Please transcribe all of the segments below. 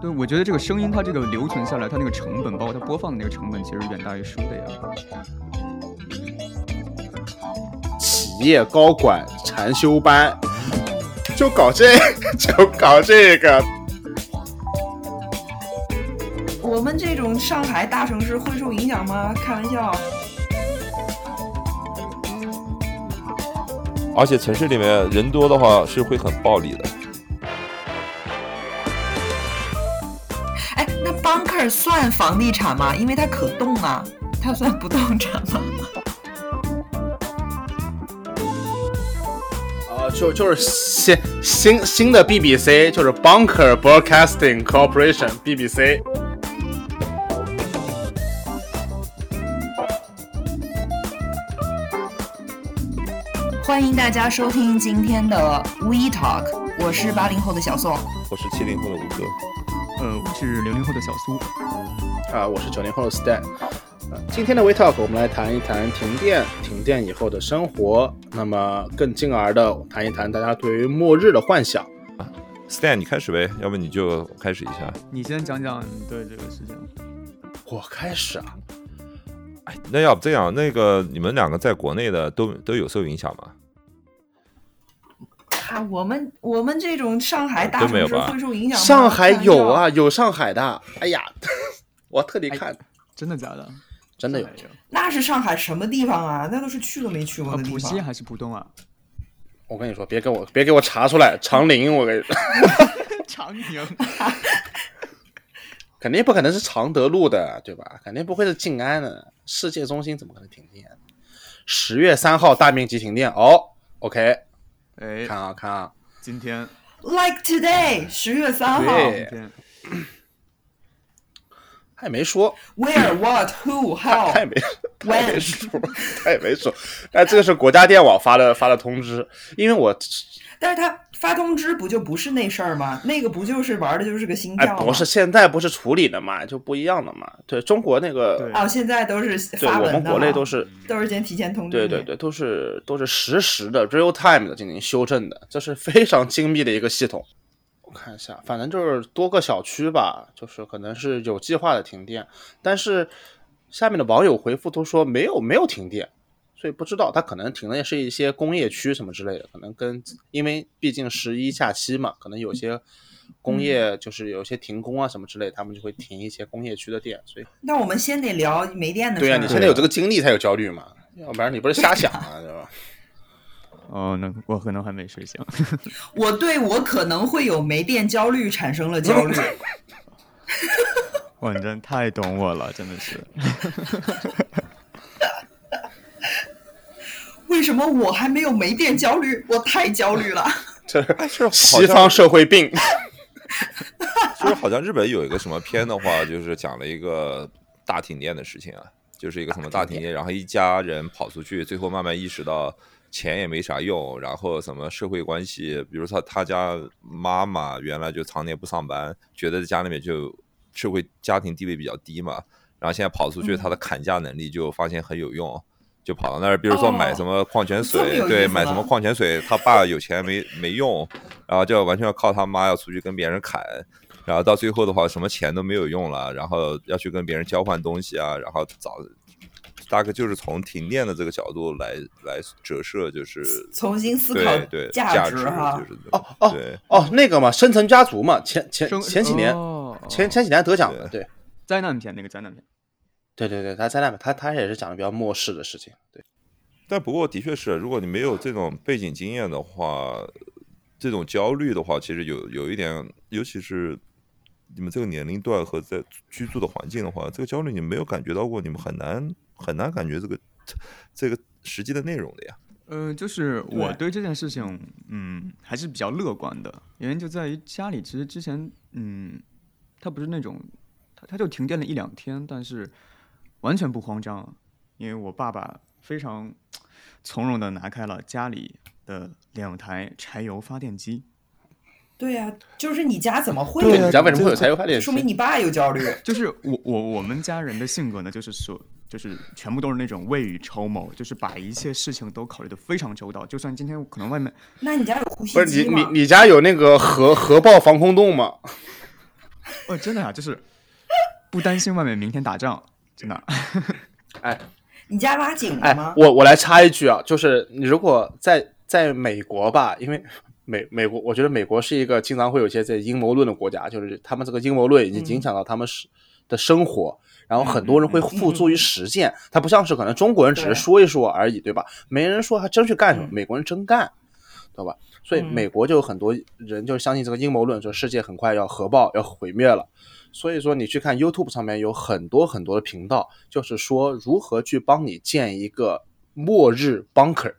对，我觉得这个声音它这个留存下来，它那个成本，包括它播放的那个成本，其实远大于书的呀。企业高管禅修班，就搞这，就搞这个。我们这种上海大城市会受影响吗？开玩笑。而且城市里面人多的话是会很暴力的。算房地产吗？因为它可动啊，它算不动产吗？哦，就就是新新新的 BBC，就是 Bunker Broadcasting Corporation BBC。欢迎大家收听今天的 We Talk，我是八零后的小宋，我是七零后的吴哥，呃，我是零零后的小苏，啊，我是九零后的 Stan。今天的 We Talk，我们来谈一谈停电，停电以后的生活，那么更进而的谈一谈大家对于末日的幻想。Stan，你开始呗，要不你就开始一下。你先讲讲你对这个事情。我开始啊。哎，那要不这样，那个你们两个在国内的都都有受影响吗？啊，我们我们这种上海大城市会受影响吗？上海有啊，有上海的。哎呀，我特地看，真的假的？真的有。那是上海什么地方啊？那都是去都没去过的地方。浦西还是浦东啊？我跟你说，别给我别给我查出来，长宁，我跟你说。长宁。肯定不可能是常德路的，对吧？肯定不会是静安的。世界中心怎么可能停电？十月三号大面积停电哦。OK，哎，看啊看啊，今天，Like today，十月三号，他也没说。Where what who how，他也没 他也没说，他也没说。但这个是国家电网发的发的通知，因为我，但是他。发通知不就不是那事儿吗？那个不就是玩的就是个心跳吗？不是，现在不是处理的嘛，就不一样了嘛。对中国那个哦，现在都是对我们国内都是都是先提前通知，对对对，都是都是实时的 real time 的进行修正的，这是非常精密的一个系统。我看一下，反正就是多个小区吧，就是可能是有计划的停电，但是下面的网友回复都说没有没有停电。所以不知道，它可能停的是一些工业区什么之类的，可能跟因为毕竟十一假期嘛，可能有些工业就是有些停工啊什么之类，他们就会停一些工业区的电。所以那我们先得聊没电的。对呀，你现在有这个经历才有焦虑嘛，要不然你不是瞎想啊，对吧？哦，那我可能还没睡醒。我对我可能会有没电焦虑产生了焦虑。哇，你真太懂我了，真的是。为什么我还没有没电焦虑？我太焦虑了。这是西方社会病。就是好像日本有一个什么片的话，就是讲了一个大停电的事情啊，就是一个什么大停电，然后一家人跑出去，最后慢慢意识到钱也没啥用，然后什么社会关系，比如说他家妈妈原来就常年不上班，觉得在家里面就社会家庭地位比较低嘛，然后现在跑出去，他的砍价能力就发现很有用。就跑到那儿，比如说买什么矿泉水，对，买什么矿泉水，他爸有钱没没用，然后就完全要靠他妈要出去跟别人砍，然后到最后的话，什么钱都没有用了，然后要去跟别人交换东西啊，然后找，大概就是从停电的这个角度来来折射，就是重新思考对价值哈，哦哦对。哦那个嘛，深层家族嘛，前前前几年前前几年得奖的，对，灾难片那个灾难片。对对对，他灾难他他也是讲的比较末世的事情。对，但不过的确是，如果你没有这种背景经验的话，这种焦虑的话，其实有有一点，尤其是你们这个年龄段和在居住的环境的话，这个焦虑你没有感觉到过，你们很难很难感觉这个这个实际的内容的呀。呃，就是我对这件事情，嗯，还是比较乐观的，原因就在于家里其实之前，嗯，他不是那种，他他就停电了一两天，但是。完全不慌张，因为我爸爸非常从容的拿开了家里的两台柴油发电机。对呀，就是你家怎么会？你家为什么会有柴油发电机？说明你爸有焦虑。就是我我我们家人的性格呢，就是说，就是全部都是那种未雨绸缪，就是把一切事情都考虑的非常周到。就算今天可能外面，那你家有呼吸机吗？不是你你你家有那个核核爆防空洞吗？哦，真的呀，就是不担心外面明天打仗，真的。哎，你家挖井了哎吗？，我我来插一句啊，就是你如果在在美国吧，因为美美国，我觉得美国是一个经常会有一些这阴谋论的国家，就是他们这个阴谋论已经影响到他们是的生活，然后很多人会付诸于实践，它不像是可能中国人只是说一说而已，对吧？没人说还真去干什么，嗯美国人真干，对吧？所以嗯美国就有很多人就相信这个阴谋论，说世界很快要核爆要毁灭了。所以说，你去看 YouTube 上面有很多很多的频道，就是说如何去帮你建一个末日 bunker。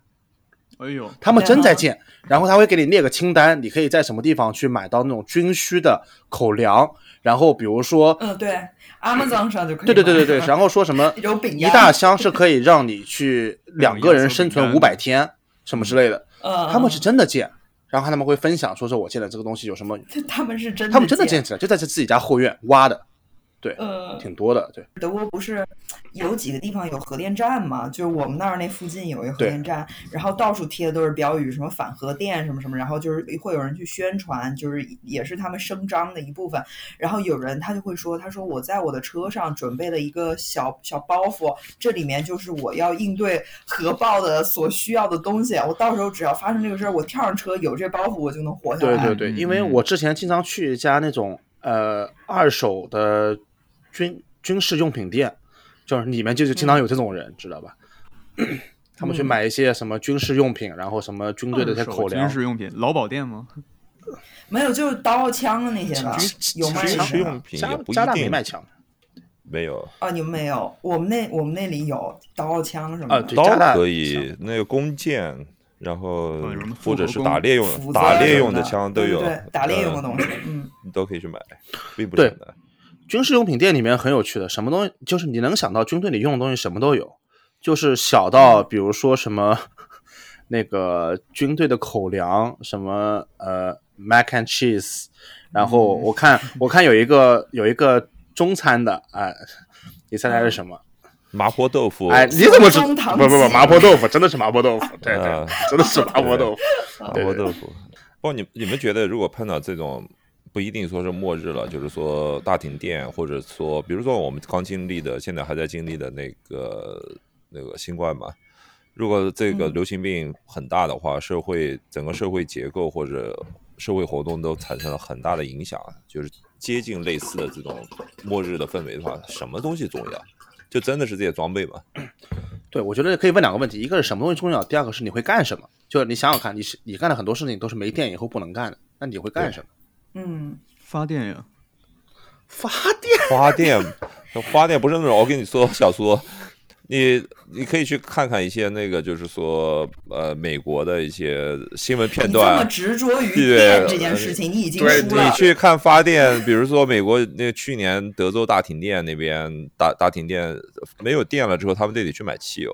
哎呦，他们真在建，然后他会给你列个清单，你可以在什么地方去买到那种军需的口粮，然后比如说，嗯，对，Amazon 上就可以。对对对对对，然后说什么 一大箱是可以让你去 两个人生存五百天什么之类的，嗯，他们是真的建，然后他们会分享说说我建的这个东西有什么，他们是真的，他们真的建，起来，就在自己家后院挖的，嗯，挺多的，对。德国不是有几个地方有核电站嘛？就是我们那儿那附近有一个核电站，然后到处贴的都是标语，什么反核电什么什么，然后就是会有人去宣传，就是也是他们声张的一部分。然后有人他就会说，他说我在我的车上准备了一个小小包袱，这里面就是我要应对核爆的所需要的东西。我到时候只要发生这个事儿，我跳上车有这包袱，我就能活下来。对对对，因为嗯我之前经常去一家那种呃二手的军军事用品店，就是里面就是经常有这种人，知道吧？他们去买一些什么军事用品，然后什么军队的一些口粮。军，事用品，劳保店吗？没有，就是刀枪的那些吧，有卖军事用品也不一加加大没定。卖枪。没有。啊，你们没有，我们那我们那里有刀枪什么的。刀可以，那个弓箭，然后或者是打猎用斧子打猎用的的枪都有，对打猎用的呃东西，嗯，你都可以去买，并不对。是很难。军事用品店里面很有趣的，什么东西就是你能想到军队里用的东西什么都有，就是小到比如说什么那个军队的口粮，什么呃 mac and cheese，然后我看我看有一个有一个中餐的，哎、你猜猜是什么？麻婆豆腐，哎，你怎么知？道不不不，麻婆豆腐真的是麻婆豆腐，对对啊，真的是麻婆豆腐。麻婆豆腐。不，你你们觉得如果碰到这种不一定说是末日了，就是说大停电，或者说比如说我们刚经历的，现在还在经历的那个那个新冠嘛，如果这个嗯流行病很大的话，社会整个社会结构或者社会活动都产生了很大的影响，就是接近类似的这种末日的氛围的话，什么东西重要？就真的是这些装备嘛？对，我觉得可以问两个问题，一个是什么东西重要，第二个是你会干什么。就是你想想看，你是你干的很多事情都是没电以后不能干的，那你会干什么？嗯，发电呀，发电。发电，发电不是那种。我跟你说，小苏，你你可以去看看一些那个，就是说，呃，美国的一些新闻片段这么段。执着于对电这件事情，你已经对输了。你去看发电，比如说美国那去年德州大停电那边大大停电没有电了之后，他们得得去买汽油。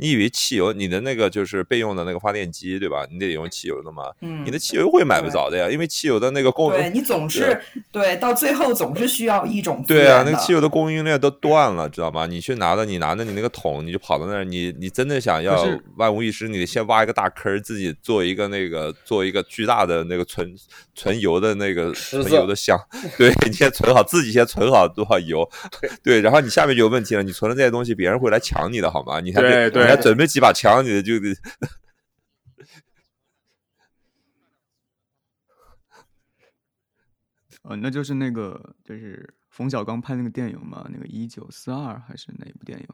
你以为汽油你的那个就是备用的那个发电机对吧？你得用汽油的嘛，嗯你的汽油会买不着的呀，因为汽油的那个供对你总是对，到最后总是需要一种对啊，那个汽油的供应链都断了，知道吗？你去拿着，你拿着你那个桶，你就跑到那儿，你你真的想要万无一失，你得先挖一个大坑儿，自己做一个那个做一个巨大的那个存存油的那个存油的箱，对你先存好，自己先存好多少油，对，然后你下面就有问题了，你存了这些东西，别人会来抢你的好吗？你对对你还准备几把枪，你就得。哦，那就是那个就是冯小刚拍那个电影嘛，那个一九四二还是哪一部电影？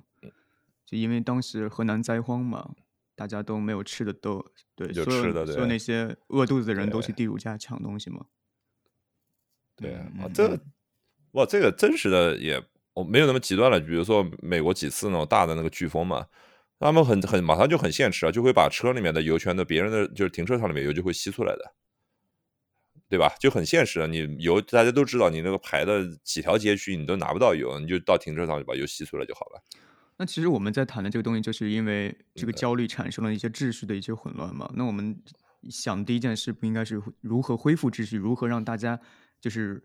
就因为当时河南灾荒嘛，大家都没有吃的都对，有吃的对所有那些饿肚子的人都对去地主家抢东西嘛。对啊嗯，这哇，这个真实的也我没有那么极端了。比如说美国几次那种大的那个飓风嘛，他们很很马上就很现实啊，就会把车里面的油全的别人的就是停车场里面油就会吸出来的，对吧？就很现实啊。你油大家都知道，你那个排的几条街区你都拿不到油，你就到停车场就把油吸出来就好了。那其实我们在谈的这个东西，就是因为这个焦虑产生了一些秩序的一些混乱嘛。那我们想第一件事不应该是如何恢复秩序，如何让大家就是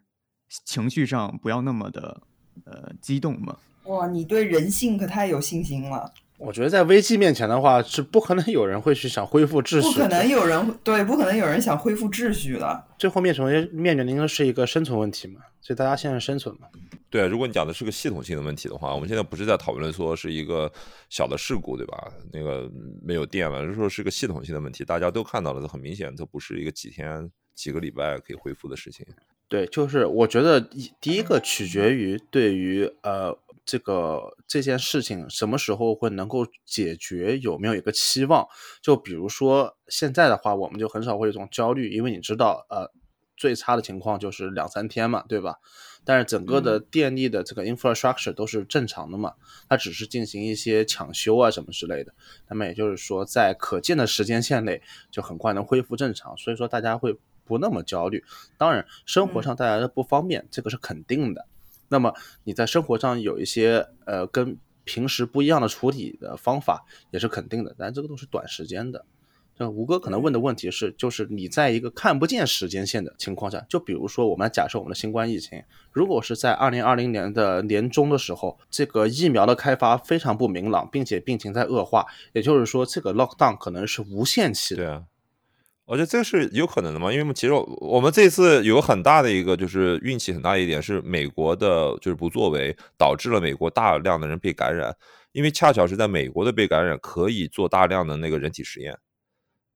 情绪上不要那么的呃激动嘛？哇，你对人性可太有信心了。我觉得在危机面前的话，是不可能有人会去想恢复秩序，不可能有人对，不可能有人想恢复秩序的。最后面成为面临的是一个生存问题嘛，所以大家现在生存嘛。对啊，如果你讲的是个系统性的问题的话，我们现在不是在讨论说是一个小的事故，对吧？那个没有电了，就是说是个系统性的问题，大家都看到了，很明显，这不是一个几天、几个礼拜可以恢复的事情。对，就是我觉得第一个取决于对于呃。这个这件事情什么时候会能够解决？有没有一个期望？就比如说现在的话，我们就很少会有一种焦虑，因为你知道，呃，最差的情况就是两三天嘛，对吧？但是整个的电力的这个 infrastructure 都是正常的嘛，它只是进行一些抢修啊什么之类的。那么也就是说，在可见的时间线内就很快能恢复正常，所以说大家会不那么焦虑。当然，生活上带来的不方便，这个是肯定的。那么你在生活上有一些呃跟平时不一样的处理的方法也是肯定的，但这个都是短时间的。这吴哥可能问的问题是，就是你在一个看不见时间线的情况下，就比如说我们假设我们的新冠疫情，如果是在二零二零年的年中的时候，这个疫苗的开发非常不明朗，并且病情在恶化，也就是说这个 lockdown 可能是无限期的。我觉得这个是有可能的嘛，因为其实我们这次有很大的一个就是运气很大一点是美国的就是不作为导致了美国大量的人被感染，因为恰巧是在美国的被感染可以做大量的那个人体实验，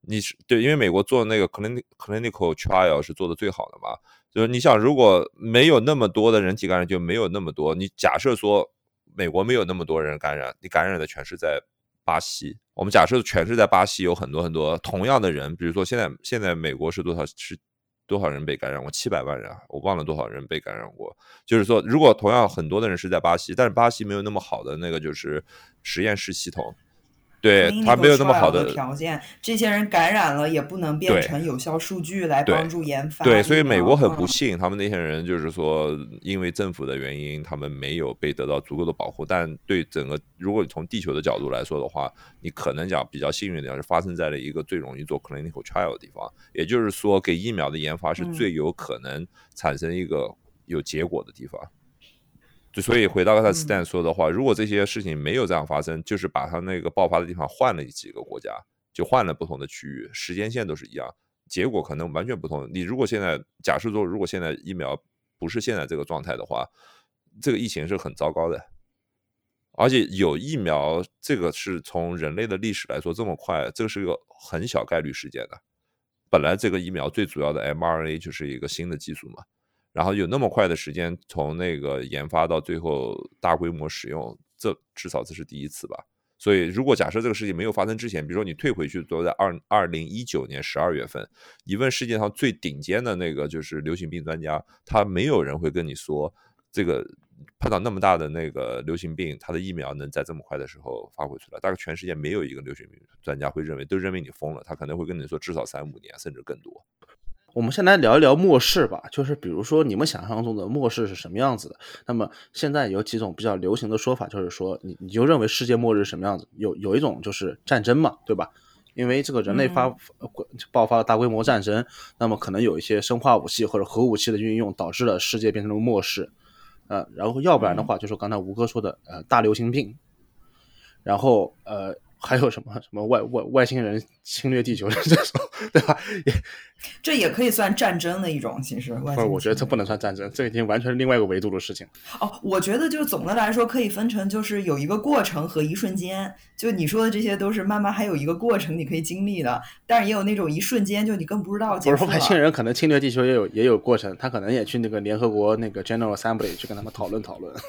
你是对，因为美国做那个 clinic clinical trial 是做的最好的嘛，就是你想如果没有那么多的人体感染就没有那么多，你假设说美国没有那么多人感染，你感染的全是在。巴西，我们假设全是在巴西有很多很多同样的人，比如说现在现在美国是多少是多少人被感染过？七百万人，我忘了多少人被感染过。就是说，如果同样很多的人是在巴西，但是巴西没有那么好的那个就是实验室系统。对他没有那么好的条件，这些人感染了也不能变成有效数据来帮助研发。对，所以美国很不幸，他们那些人就是说，因为政府的原因，他们没有被得到足够的保护。但对整个，如果你从地球的角度来说的话，你可能讲比较幸运的是发生在了一个最容易做 clinical trial 的地方，也就是说，给疫苗的研发是最有可能产生一个有结果的地方。就所以回到刚才 Stan 说的话，如果这些事情没有这样发生，就是把他那个爆发的地方换了几个国家，就换了不同的区域，时间线都是一样，结果可能完全不同。你如果现在假设说，如果现在疫苗不是现在这个状态的话，这个疫情是很糟糕的。而且有疫苗，这个是从人类的历史来说这么快，这个是一个很小概率事件的。本来这个疫苗最主要的 mRNA 就是一个新的技术嘛。然后有那么快的时间从那个研发到最后大规模使用，这至少这是第一次吧。所以如果假设这个事情没有发生之前，比如说你退回去，都在二二零一九年十二月份，你问世界上最顶尖的那个就是流行病专家，他没有人会跟你说这个碰到那么大的那个流行病，他的疫苗能在这么快的时候发挥出来。大概全世界没有一个流行病专家会认为，都认为你疯了。他可能会跟你说至少三五年，甚至更多。我们先来聊一聊末世吧，就是比如说你们想象中的末世是什么样子的？那么现在有几种比较流行的说法，就是说你你就认为世界末日什么样子？有有一种就是战争嘛，对吧？因为这个人类发爆发了大规模战争，那么可能有一些生化武器或者核武器的运用，导致了世界变成了末世。呃，然后要不然的话，就是刚才吴哥说的，呃，大流行病，然后呃。还有什么什么外外外星人侵略地球的这种，对吧？也这也可以算战争的一种，其实。不是，我觉得这不能算战争，这已经完全是另外一个维度的事情。哦，我觉得就是总的来说可以分成，就是有一个过程和一瞬间。就你说的这些都是慢慢还有一个过程你可以经历的，但是也有那种一瞬间就你更不知道。不是外星人可能侵略地球也有也有过程，他可能也去那个联合国那个 General Assembly 去跟他们讨论讨论。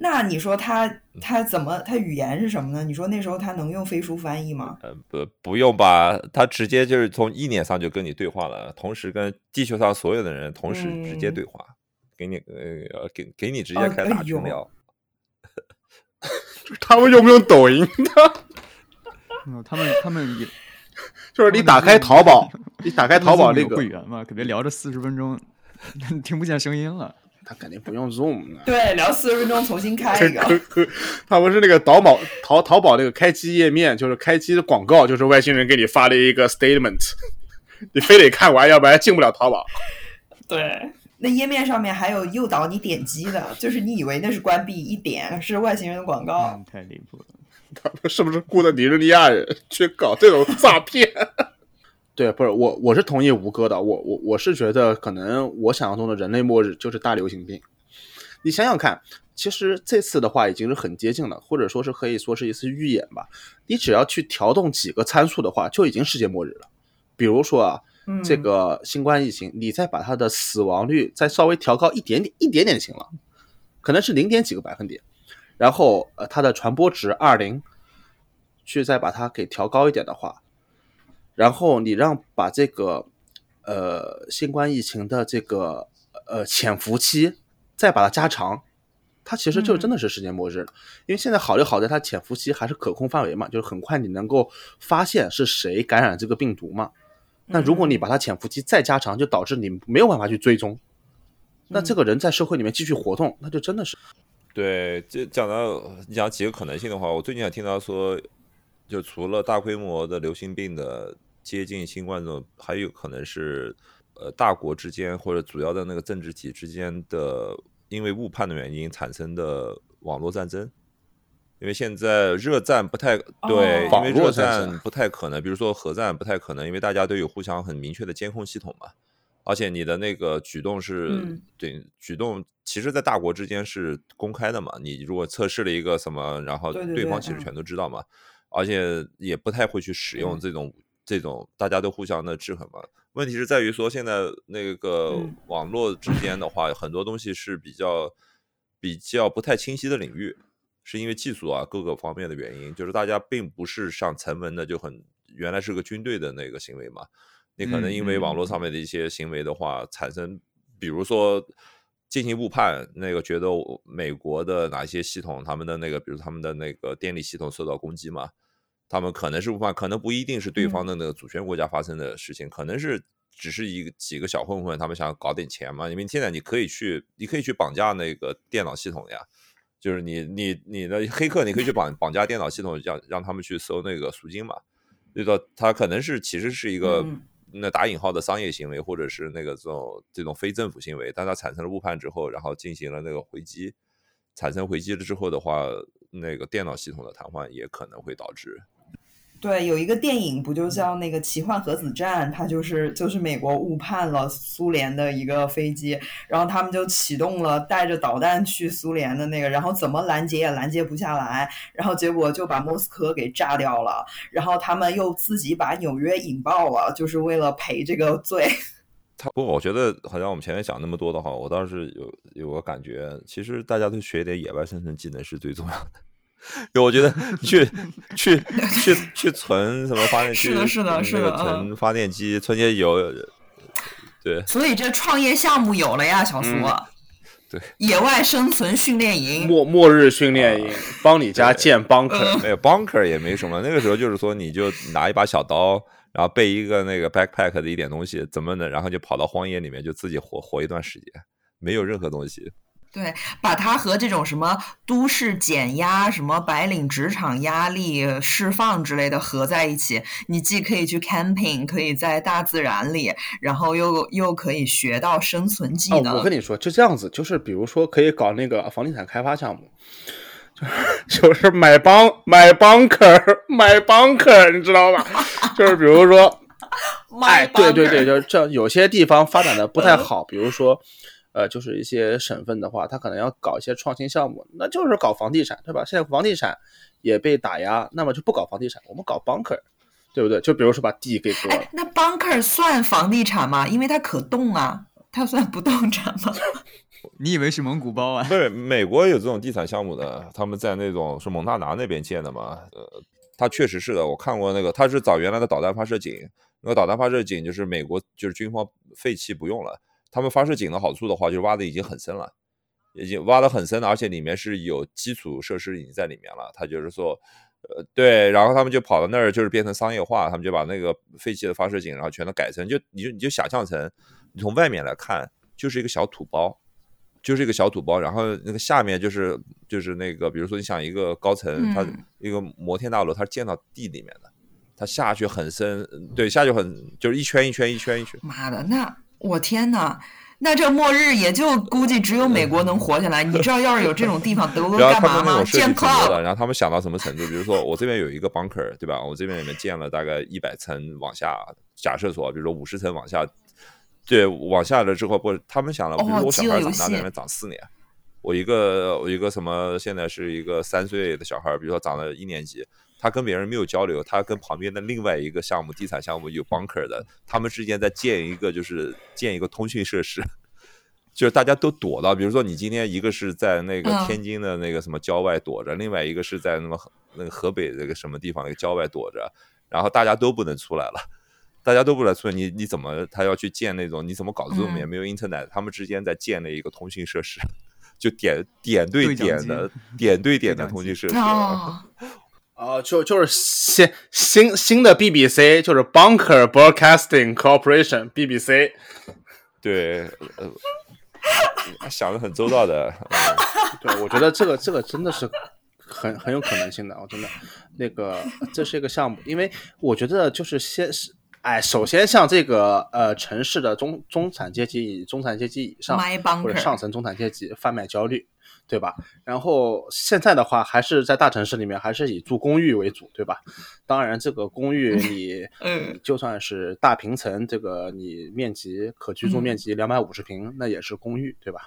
那你说他他怎么他语言是什么呢？你说那时候他能用飞书翻译吗？呃不不用吧，他直接就是从意念上就跟你对话了，同时跟地球上所有的人同时直接对话，给你呃给给你直接开大群聊。他们用不用抖音呢？嗯，他们他们也就是你打开淘宝，你打开淘宝那个会员嘛，可别聊着四十分钟听不见声音了。他肯定不用 Zoom，对，聊四十分钟重新开一个。他不是那个淘宝淘淘宝那个开机页面，就是开机的广告，就是外星人给你发的一个 statement，你非得看完，要不然进不了淘宝。对，那页面上面还有诱导你点击的，就是你以为那是关闭，一点是外星人的广告。太离谱了。他们是不是雇的尼日利亚人去搞这种诈骗？对，不是我，我是同意吴哥的。我我我是觉得，可能我想象中的人类末日就是大流行病。你想想看，其实这次的话已经是很接近了，或者说是可以说是一次预演吧。你只要去调动几个参数的话，就已经世界末日了。比如说啊，这个新冠疫情，你再把它的死亡率再稍微调高一点点，一点点就行了，可能是零点几个百分点。然后呃，它的传播值二零，去再把它给调高一点的话。然后你让把这个，呃，新冠疫情的这个呃潜伏期再把它加长，它其实就真的是世界末日了。因为现在好就好在它潜伏期还是可控范围嘛，就是很快你能够发现是谁感染这个病毒嘛。那如果你把它潜伏期再加长，就导致你没有办法去追踪，那这个人在社会里面继续活动，那就真的是。对，这讲到你讲几个可能性的话，我最近还听到说，就除了大规模的流行病的。接近新冠这种，还有可能是，呃，大国之间或者主要的那个政治体之间的，因为误判的原因产生的网络战争。因为现在热战不太对，因为热战不太可能，比如说核战不太可能，因为大家都有互相很明确的监控系统嘛。而且你的那个举动是对举动，其实，在大国之间是公开的嘛。你如果测试了一个什么，然后对方其实全都知道嘛。而且也不太会去使用这种。这种大家都互相的制衡嘛，问题是在于说现在那个网络之间的话，很多东西是比较比较不太清晰的领域，是因为技术啊各个方面的原因，就是大家并不是上成文的就很原来是个军队的那个行为嘛，你可能因为网络上面的一些行为的话，产生比如说进行误判，那个觉得美国的哪些系统他们的那个，比如他们的那个电力系统受到攻击嘛。他们可能是误判，可能不一定是对方的那个主权国家发生的事情，可能是只是一个几个小混混，他们想搞点钱嘛。因为现在你可以去，你可以去绑架那个电脑系统呀，就是你你你的黑客，你可以去绑 绑架电脑系统，让让他们去搜那个赎金嘛。就说他可能是其实是一个那打引号的商业行为，或者是那个这种这种非政府行为，但它产生了误判之后，然后进行了那个回击，产生回击了之后的话，那个电脑系统的瘫痪也可能会导致。对，有一个电影不就叫那个《奇幻核子战》，它就是就是美国误判了苏联的一个飞机，然后他们就启动了带着导弹去苏联的那个，然后怎么拦截也拦截不下来，然后结果就把莫斯科给炸掉了，然后他们又自己把纽约引爆了，就是为了赔这个罪。他不，我觉得好像我们前面讲那么多的话，我倒是有有个感觉，其实大家都学一点野外生存技能是最重要的。对，我觉得去去去去存什么发电机？是的，是的，是的，存发电机，存些油。对，所以这创业项目有了呀，小苏。对，野外生存训练营，末末日训练营，帮你家建 bunker，没有 bunker 也没什么。那个时候就是说，你就拿一把小刀，然后背一个那个 backpack 的一点东西，怎么的，然后就跑到荒野里面，就自己活活一段时间，没有任何东西。对，把它和这种什么都市减压、什么白领职场压力释放之类的合在一起，你既可以去 camping，可以在大自然里，然后又又可以学到生存技能。我跟你说，就这样子，就是比如说可以搞那个房地产开发项目，就是 就是买帮买 bunker 买 bunker，你知道吧？就是比如说，哎，对对对，就这有些地方发展的不太好，比如说。呃，就是一些省份的话，他可能要搞一些创新项目，那就是搞房地产，对吧？现在房地产也被打压，那么就不搞房地产，我们搞 bunker，对不对？就比如说把地给割了。那 bunker 算房地产吗？因为它可动啊，它算不动产吗？你以为是蒙古包啊？不是，美国有这种地产项目的，他们在那种是蒙大拿那边建的嘛？呃，它确实是的，我看过那个，它是找原来的导弹发射井，那个导弹发射井就是美国就是军方废弃不用了。他们发射井的好处的话，就是挖的已经很深了，已经挖的很深了，而且里面是有基础设施已经在里面了。他就是说，呃，对，然后他们就跑到那儿，就是变成商业化，他们就把那个废弃的发射井，然后全都改成，就你就你就想象成，你从外面来看就是一个小土包，就是一个小土包，然后那个下面就是就是那个，比如说你想一个高层，它一个摩天大楼，它是建到地里面的，它下去很深，对，下去很就是一圈一圈一圈一圈。妈的，那。我天呐，那这末日也就估计只有美国能活下来。你知道，要是有这种地方，德国干嘛吗？建挺多的，club，然后他们想到什么程度？比如说我这边有一个 bunker，对吧？我这边里面建了大概一百层往下，假设说，比如说五十层往下，对，往下了之后不，他们想了，比如说我小孩长大在那边长四年，我一个我一个什么，现在是一个三岁的小孩，比如说长了一年级。他跟别人没有交流，他跟旁边的另外一个项目地产项目有 bunker 的，他们之间在建一个就是建一个通讯设施，就是大家都躲到，比如说你今天一个是在那个嗯天津的那个什么郊外躲着，另外一个是在那么河那个河北那个什么地方那个郊外躲着，然后大家都不能出来了。大家都不能出来，你你怎么他要去建那种？你怎么搞 Zoom 嗯也没有 Internet，、他们之间在建了一个通讯设施，就点点对点的点对点的通讯设施。啊，哦，就就是新新新的 BBC，就是 Bunker Broadcasting Corporation BBC。对，呃，想的很周到的。嗯 对，我觉得这个这个真的是很很有可能性的，我真的那个这是一个项目，因为我觉得就是先是。哎，首先像这个呃城市的中中产阶级以中产阶级以上或者上层中产阶级贩卖焦虑，对吧？然后现在的话，还是在大城市里面，还是以住公寓为主，对吧？当然，这个公寓你嗯就算是大平层，这个你面积可居住面积两百五十平，那也是公寓，对吧？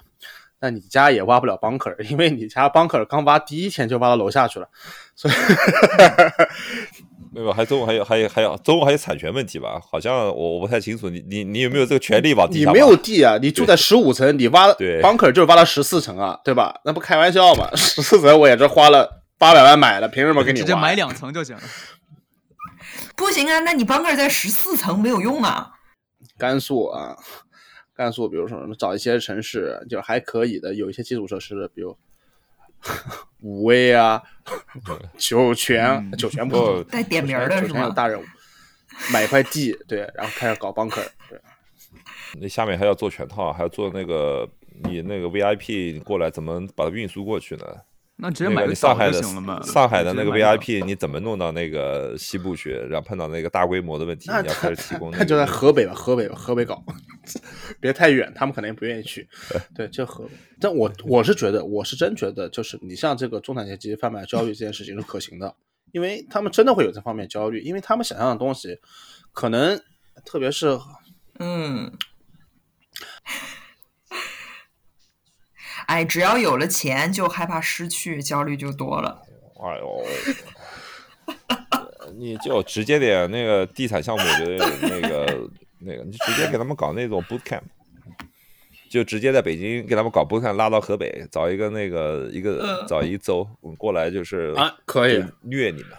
那你家也挖不了 bunker，因为你家 bunker 刚挖第一天就挖到楼下去了，所以 没有，还中午还有还有还有中午还有产权问题吧？好像我我不太清楚，你你你有没有这个权利往地下？你没有地啊，你住在十五层，你挖对 bunker 就是挖了十四层啊，对吧？那不开玩笑嘛，十四层我也是花了八百万买的，凭什么给你挖？直接买两层就行了。不行啊，那你 bunker 在十四层没有用啊。甘肃啊，甘肃，比如说找一些城市就是还可以的，有一些基础设施的，比如 武威啊、酒泉酒泉不带点名儿的酒是吗？泉有大人物，买一块地，对，然后开始搞 bunker，对，那下面还要做全套，还要做那个你那个 VIP 过来怎么把它运输过去呢？那直接买个上海的。上海的那个 VIP 你怎么弄到那个西部去？然后碰到那个大规模的问题，你要开始提供那那就在。河北吧，河北吧，河北搞，别太远，他们可能也不愿意去。对，就河北。但我我是觉得，我是真觉得，就是你像这个中产阶级贩卖焦虑这件事情是可行的，因为他们真的会有这方面焦虑，因为他们想象的东西，可能特别是嗯。哎，只要有了钱，就害怕失去，焦虑就多了。哎呦，你就直接点那个地产项目，我觉得那个那个，你直接给他们搞那种 boot camp，就直接在北京给他们搞 boot camp，拉到河北，找一个那个一个嗯。找一周嗯过来就是啊，可以。虐你们，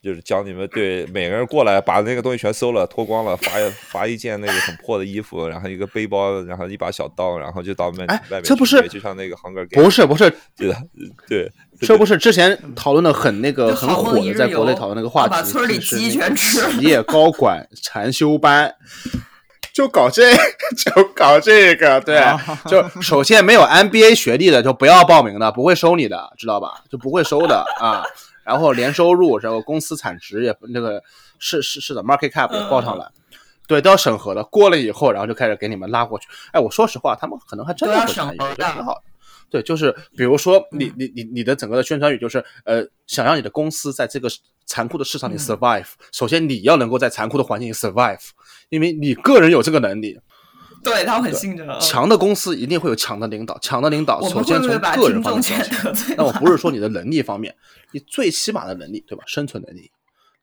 就是教你们对每个人过来把那个东西全搜了，脱光了，发发一件那个很破的衣服，然后一个背包，然后一把小刀，然后就到外面这不是就像那个 Hunger Games，不是不是，对的，对，这不是之前讨论的很那个很火的，在国内讨论那个话题，把村里鸡那个全吃了企业高管禅修班，就搞这 就搞这个，对，就首先没有 MBA 学历的就不要报名的，不会收你的，知道吧？就不会收的啊。然后年收入，然后公司产值也那个是是是的，market cap 也报上来。对，都要审核的，过了以后，然后就开始给你们拉过去。哎，我说实话，他们可能还真的都要会参与，审核我觉得挺好的。对，就是比如说你你你你的整个的宣传语就是呃，想让你的公司在这个残酷的市场里嗯 survive，、首先你要能够在残酷的环境里 survive，因为你个人有这个能力。对他们很信这个。强的公司一定会有强的领导，强的领导首先从个人方面那我？不是说你的能力方面，你最起码的能力，对吧？生存能力，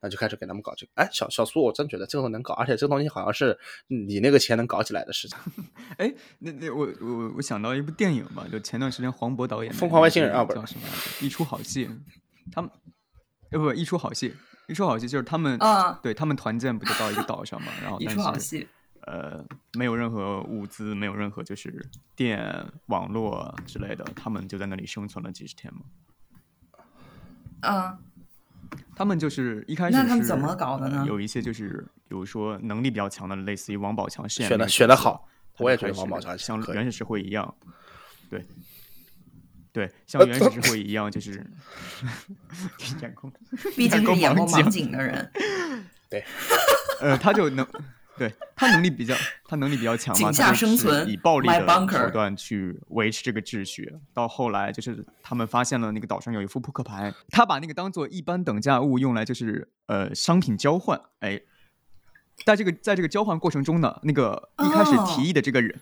那就开始给他们搞这个。哎，小小苏，我真觉得这个东西能搞，而且这个东西好像是你那个钱能搞起来的事情。哎，那那我我我想到一部电影吧，就前段时间黄渤导演的疯狂外星人那个啊不是叫什么来着？一出好戏，他们呃不一出好戏，一出好戏就是他们啊对他们团建不就到一个岛上嘛，然后一出好戏，呃没有任何物资，没有任何就是电网络之类的，他们就在那里生存了几十天嘛。嗯，他们就是一开始是那他们怎么搞的呢呃有一些就是比如说能力比较强的，类似于王宝强饰演选的选的好，我也觉得王宝强像原始社会一样，对对，像原始社会一样，就是眼 空，毕竟是眼光光盲井井的人。对呃，他就能对他能力比较，他能力比较强嘛，井下生存以暴力的手段去维持这个秩序。到后来就是他们发现了那个岛上有一副扑克牌，他把那个当做一般等价物用来就是呃商品交换。哎，在这个在这个交换过程中呢，那个一开始哦提议的这个人，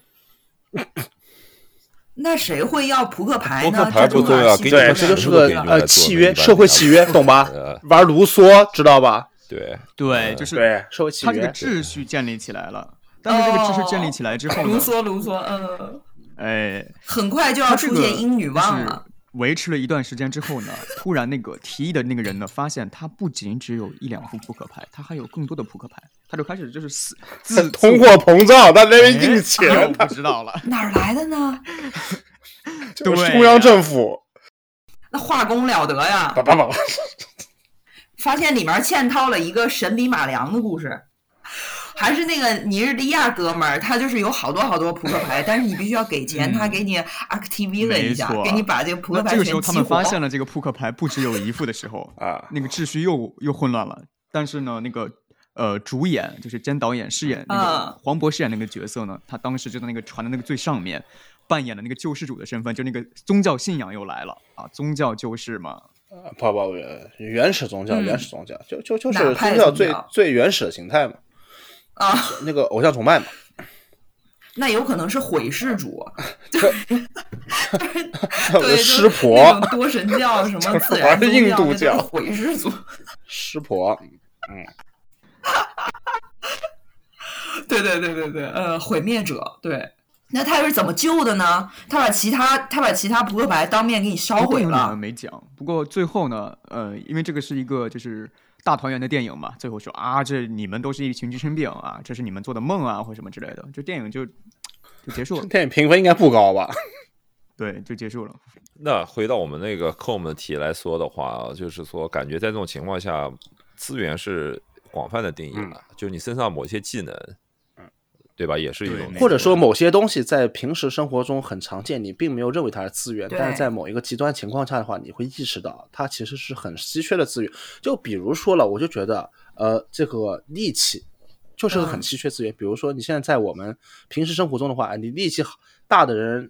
那谁会要扑克牌呢？扑克牌这种不重要，给你对，个这就是个呃契约，社会契约，懂吧呃？玩卢梭知道吧？对，对，就是对，社会契他这个。秩序建立起来了。但是这个秩序建立起来之后卢呢，梭卢梭，嗯，哎，很快就要出现英女王了。维持了一段时间之后呢，突然那个提议的那个人呢，发现他不仅只有一两副扑克牌，他还有更多的扑克牌，他就开始就是死自 通货膨胀，他那边印哎钱，我不知道了。哪儿来的呢？这个对中央政府，那画工了得呀！叭叭叭，发现里面嵌套了一个神笔马良的故事，还是那个尼日利亚哥们儿，他就是有好多好多扑克牌，但是你必须要给钱，嗯他给你 activate 了一下给你把这个扑克牌那这个时候他们发。现了这个扑克牌不只有一副的时候 啊那个秩序又又混乱了。但是呢，那个呃主演就是兼导演饰演那啊个黄渤饰演那个角色呢，他当时就在那个船的那个最上面。扮演了那个救世主的身份，就那个宗教信仰又来了啊！宗教救世嘛，不不不，原始宗教，嗯原始宗教，就就就是宗教最最原始的形态嘛，啊，那个偶像崇拜嘛。那有可能是毁世主，有 对，湿就是婆多神教什么自然玩印度教毁世主。湿婆，嗯对对对对对，呃，毁灭者，对。那他又是怎么救的呢？他把其他他把其他扑克牌当面给你烧毁了。没讲。不过最后呢，呃，因为这个是一个就是大团圆的电影嘛，最后说啊，这你们都是一群精神病啊，这是你们做的梦啊，或什么之类的，就电影就就结束了。电影评分应该不高吧？对，就结束了。那回到我们那个 com 的题来说的话，就是说，感觉在这种情况下，资源是广泛的定义了，就是你身上某些技能，对吧，也是一种，或者说某些东西在平时生活中很常见，你并没有认为它是资源，但是在某一个极端情况下的话，你会意识到它其实是很稀缺的资源。就比如说了，我就觉得，呃，这个力气就是个很嗯稀缺资源。比如说你现在在我们平时生活中的话，哎你力气大的人。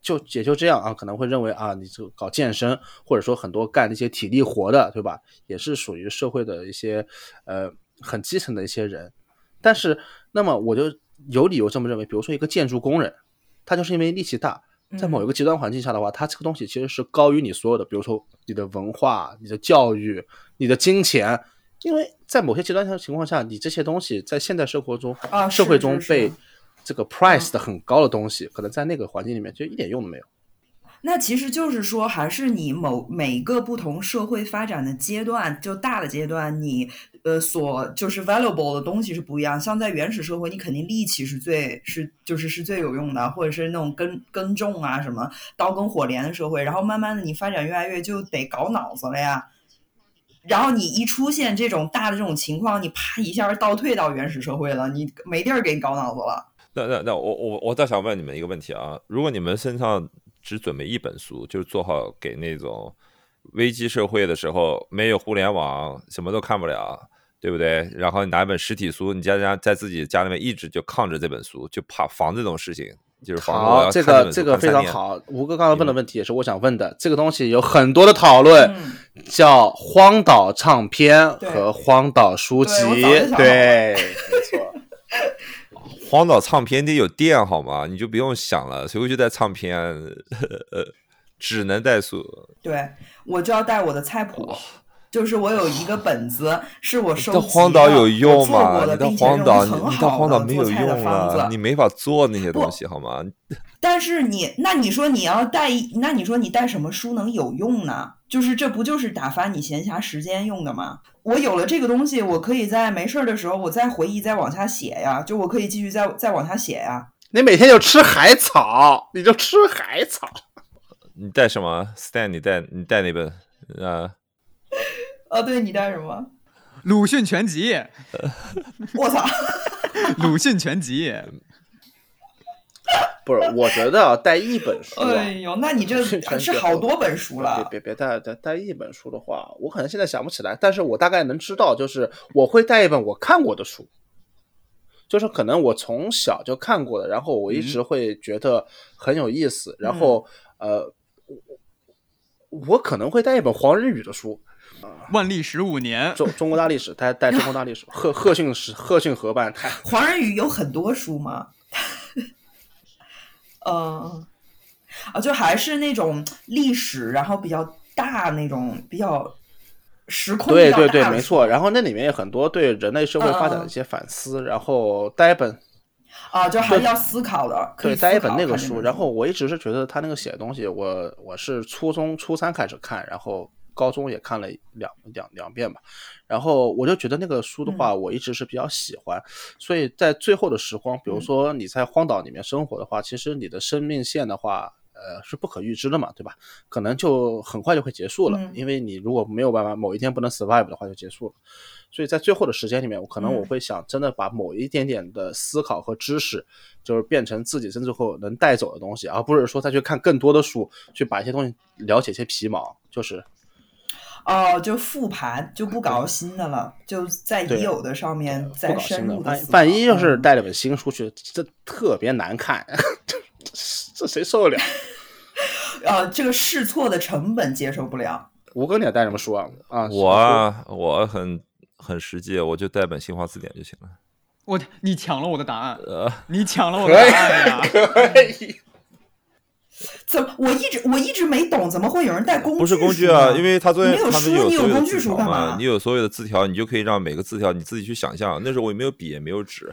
就也就这样啊，可能会认为啊，你这个搞健身，或者说很多干那些体力活的，对吧？也是属于社会的一些呃很基层的一些人。但是，那么我就有理由这么认为，比如说一个建筑工人，他就是因为力气大，在某一个极端环境下的话，他这个东西其实是高于你所有的，比如说你的文化、你的教育、你的金钱，因为在某些极端的情况下，你这些东西在现代生活中、啊社会中被这个 price 的很高的东西，可能在那个环境里面就一点用都没有。那其实就是说，还是你某每个不同社会发展的阶段，就大的阶段，你呃所就是 valuable 的东西是不一样。像在原始社会，你肯定力气是最是就是是最有用的，或者是那种耕耕种啊什么刀耕火镰的社会。然后慢慢的你发展越来越就得搞脑子了呀。然后你一出现这种大的这种情况，你啪一下倒退到原始社会了，你没地儿给你搞脑子了。那那那我我我倒想问你们一个问题啊，如果你们身上只准备一本书，就是做好给那种危机社会的时候没有互联网，什么都看不了，对不对？然后你拿一本实体书，你家家在自己家里面一直就抗着这本书，就怕防这种事情，就是防这要看本书个这个。非常好。吴哥刚才问的问题也是我想问的，这个东西有很多的讨论，嗯，叫荒岛唱片和荒岛书籍对 没错。荒岛唱片得有电好吗？你就不用想了，谁会去带唱片？呃，只能带书。对，我就要带我的菜谱，就是我有一个本子，是我收集到荒岛有的我用做过吗？你到的并且荒岛，很你你到好的荒岛没有做菜的用方了，子你没法做那些东西好吗？但是你，那你说你要带一，那你说你带什么书能有用呢？就是这不就是打发你闲暇时间用的吗？我有了这个东西，我可以在没事儿的时候，我再回忆，再往下写呀，就我可以继续再再往下写呀。你每天就吃海草，你就吃海草。你带什么？Stan，你带你带那本？啊，哦，对你带什么？鲁迅全集，我操！鲁迅全集，不是，我觉得啊带一本书啊，哎呦，那你这是好多本书了。别别别带带带一本书的话，我可能现在想不起来，但是我大概能知道，就是我会带一本我看过的书，就是可能我从小就看过的，然后我一直会觉得很有意思，然后呃，我我可能会带一本黄仁宇的书，万历十五年，中中国大历史，带带中国大历史，贺贺训史贺训合办，太黄仁宇有很多书吗？呃，啊，就还是那种历史，然后比较大那种，比较时空对对对，没错。然后那里面有很多对人类社会发展的一些反思，然后带一本啊，就还是要思考的，可以对，带一本那个书，然后我一直是觉得他那个写的东西，我我是初中初三开始看，然后高中也看了两两两遍吧，然后我就觉得那个书的话，我一直是比较喜欢，所以在最后的时光，比如说你在荒岛里面生活的话，其实你的生命线的话。呃，是不可预知的嘛，对吧？可能就很快就会结束了，嗯因为你如果没有办法某一天不能 survive 的话，就结束了。所以在最后的时间里面，我可能我嗯会想真的把某一点点的思考和知识，就是变成自己真最后能带走的东西，而不是说再去看更多的书，去把一些东西了解一些皮毛。就是哦，就复盘，就不搞新的了，就在已有的上面再。深入的万万一要是嗯带了本新书去，这特别难看，这这谁受得了？呃，这个试错的成本接受不了。吴哥，你还带什么书啊？啊，我啊，我很很实际，我就带本新华字典就行了。我你抢了我的答案，呃，你抢了我的答案呀！可以。怎么？我一直我一直没懂，怎么会有人带工具？不是工具啊，因为他昨天他们书你有所有的工具字条嘛，书干嘛你有所有的字条，你就可以让每个字条你自己去想象。那时候我也没有笔，也没有纸，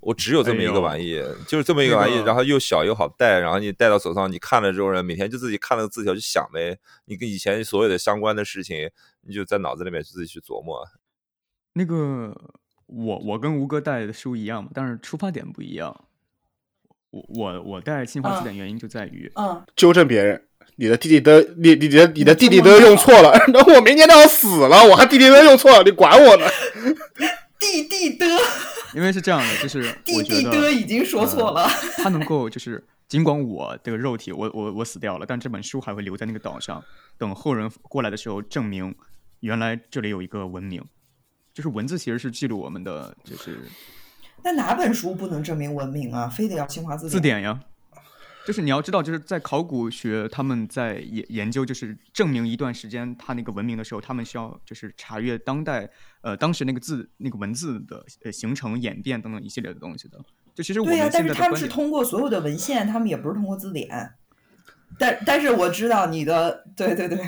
我只有这么一个玩意，就是这么一个玩意，然后又小又好带，然后你带到手上，你看了之后呢，每天就自己看那个字条去想呗，你跟以前所有的相关的事情，你就在脑子里面自己去琢磨。那个我我跟吴哥带的书一样嘛，但是出发点不一样。我我我带新华字典原因就在于，嗯，纠正别人。你的弟弟的，你你的你的弟弟的用错了，然后我明年都要死了，我还弟弟的用错了，你管我呢？弟弟的因为是这样的，就是 弟我弟的已经说错了。他能够就是，尽管我这个肉体我我我死掉了，但这本书还会留在那个岛上，等后人过来的时候证明原来这里有一个文明。就是文字其实是记录我们的，就是那哪本书不能证明文明啊？非得要新华字字典呀。就是你要知道，就是在考古学，他们在研研究，就是证明一段时间他那个文明的时候，他们需要就是查阅当代呃当时那个字那个文字的呃形成演变等等一系列的东西的。就其实我对呀、们但是他们是通过所有的文献，他们也不是通过字典。但但是我知道你的，对对对，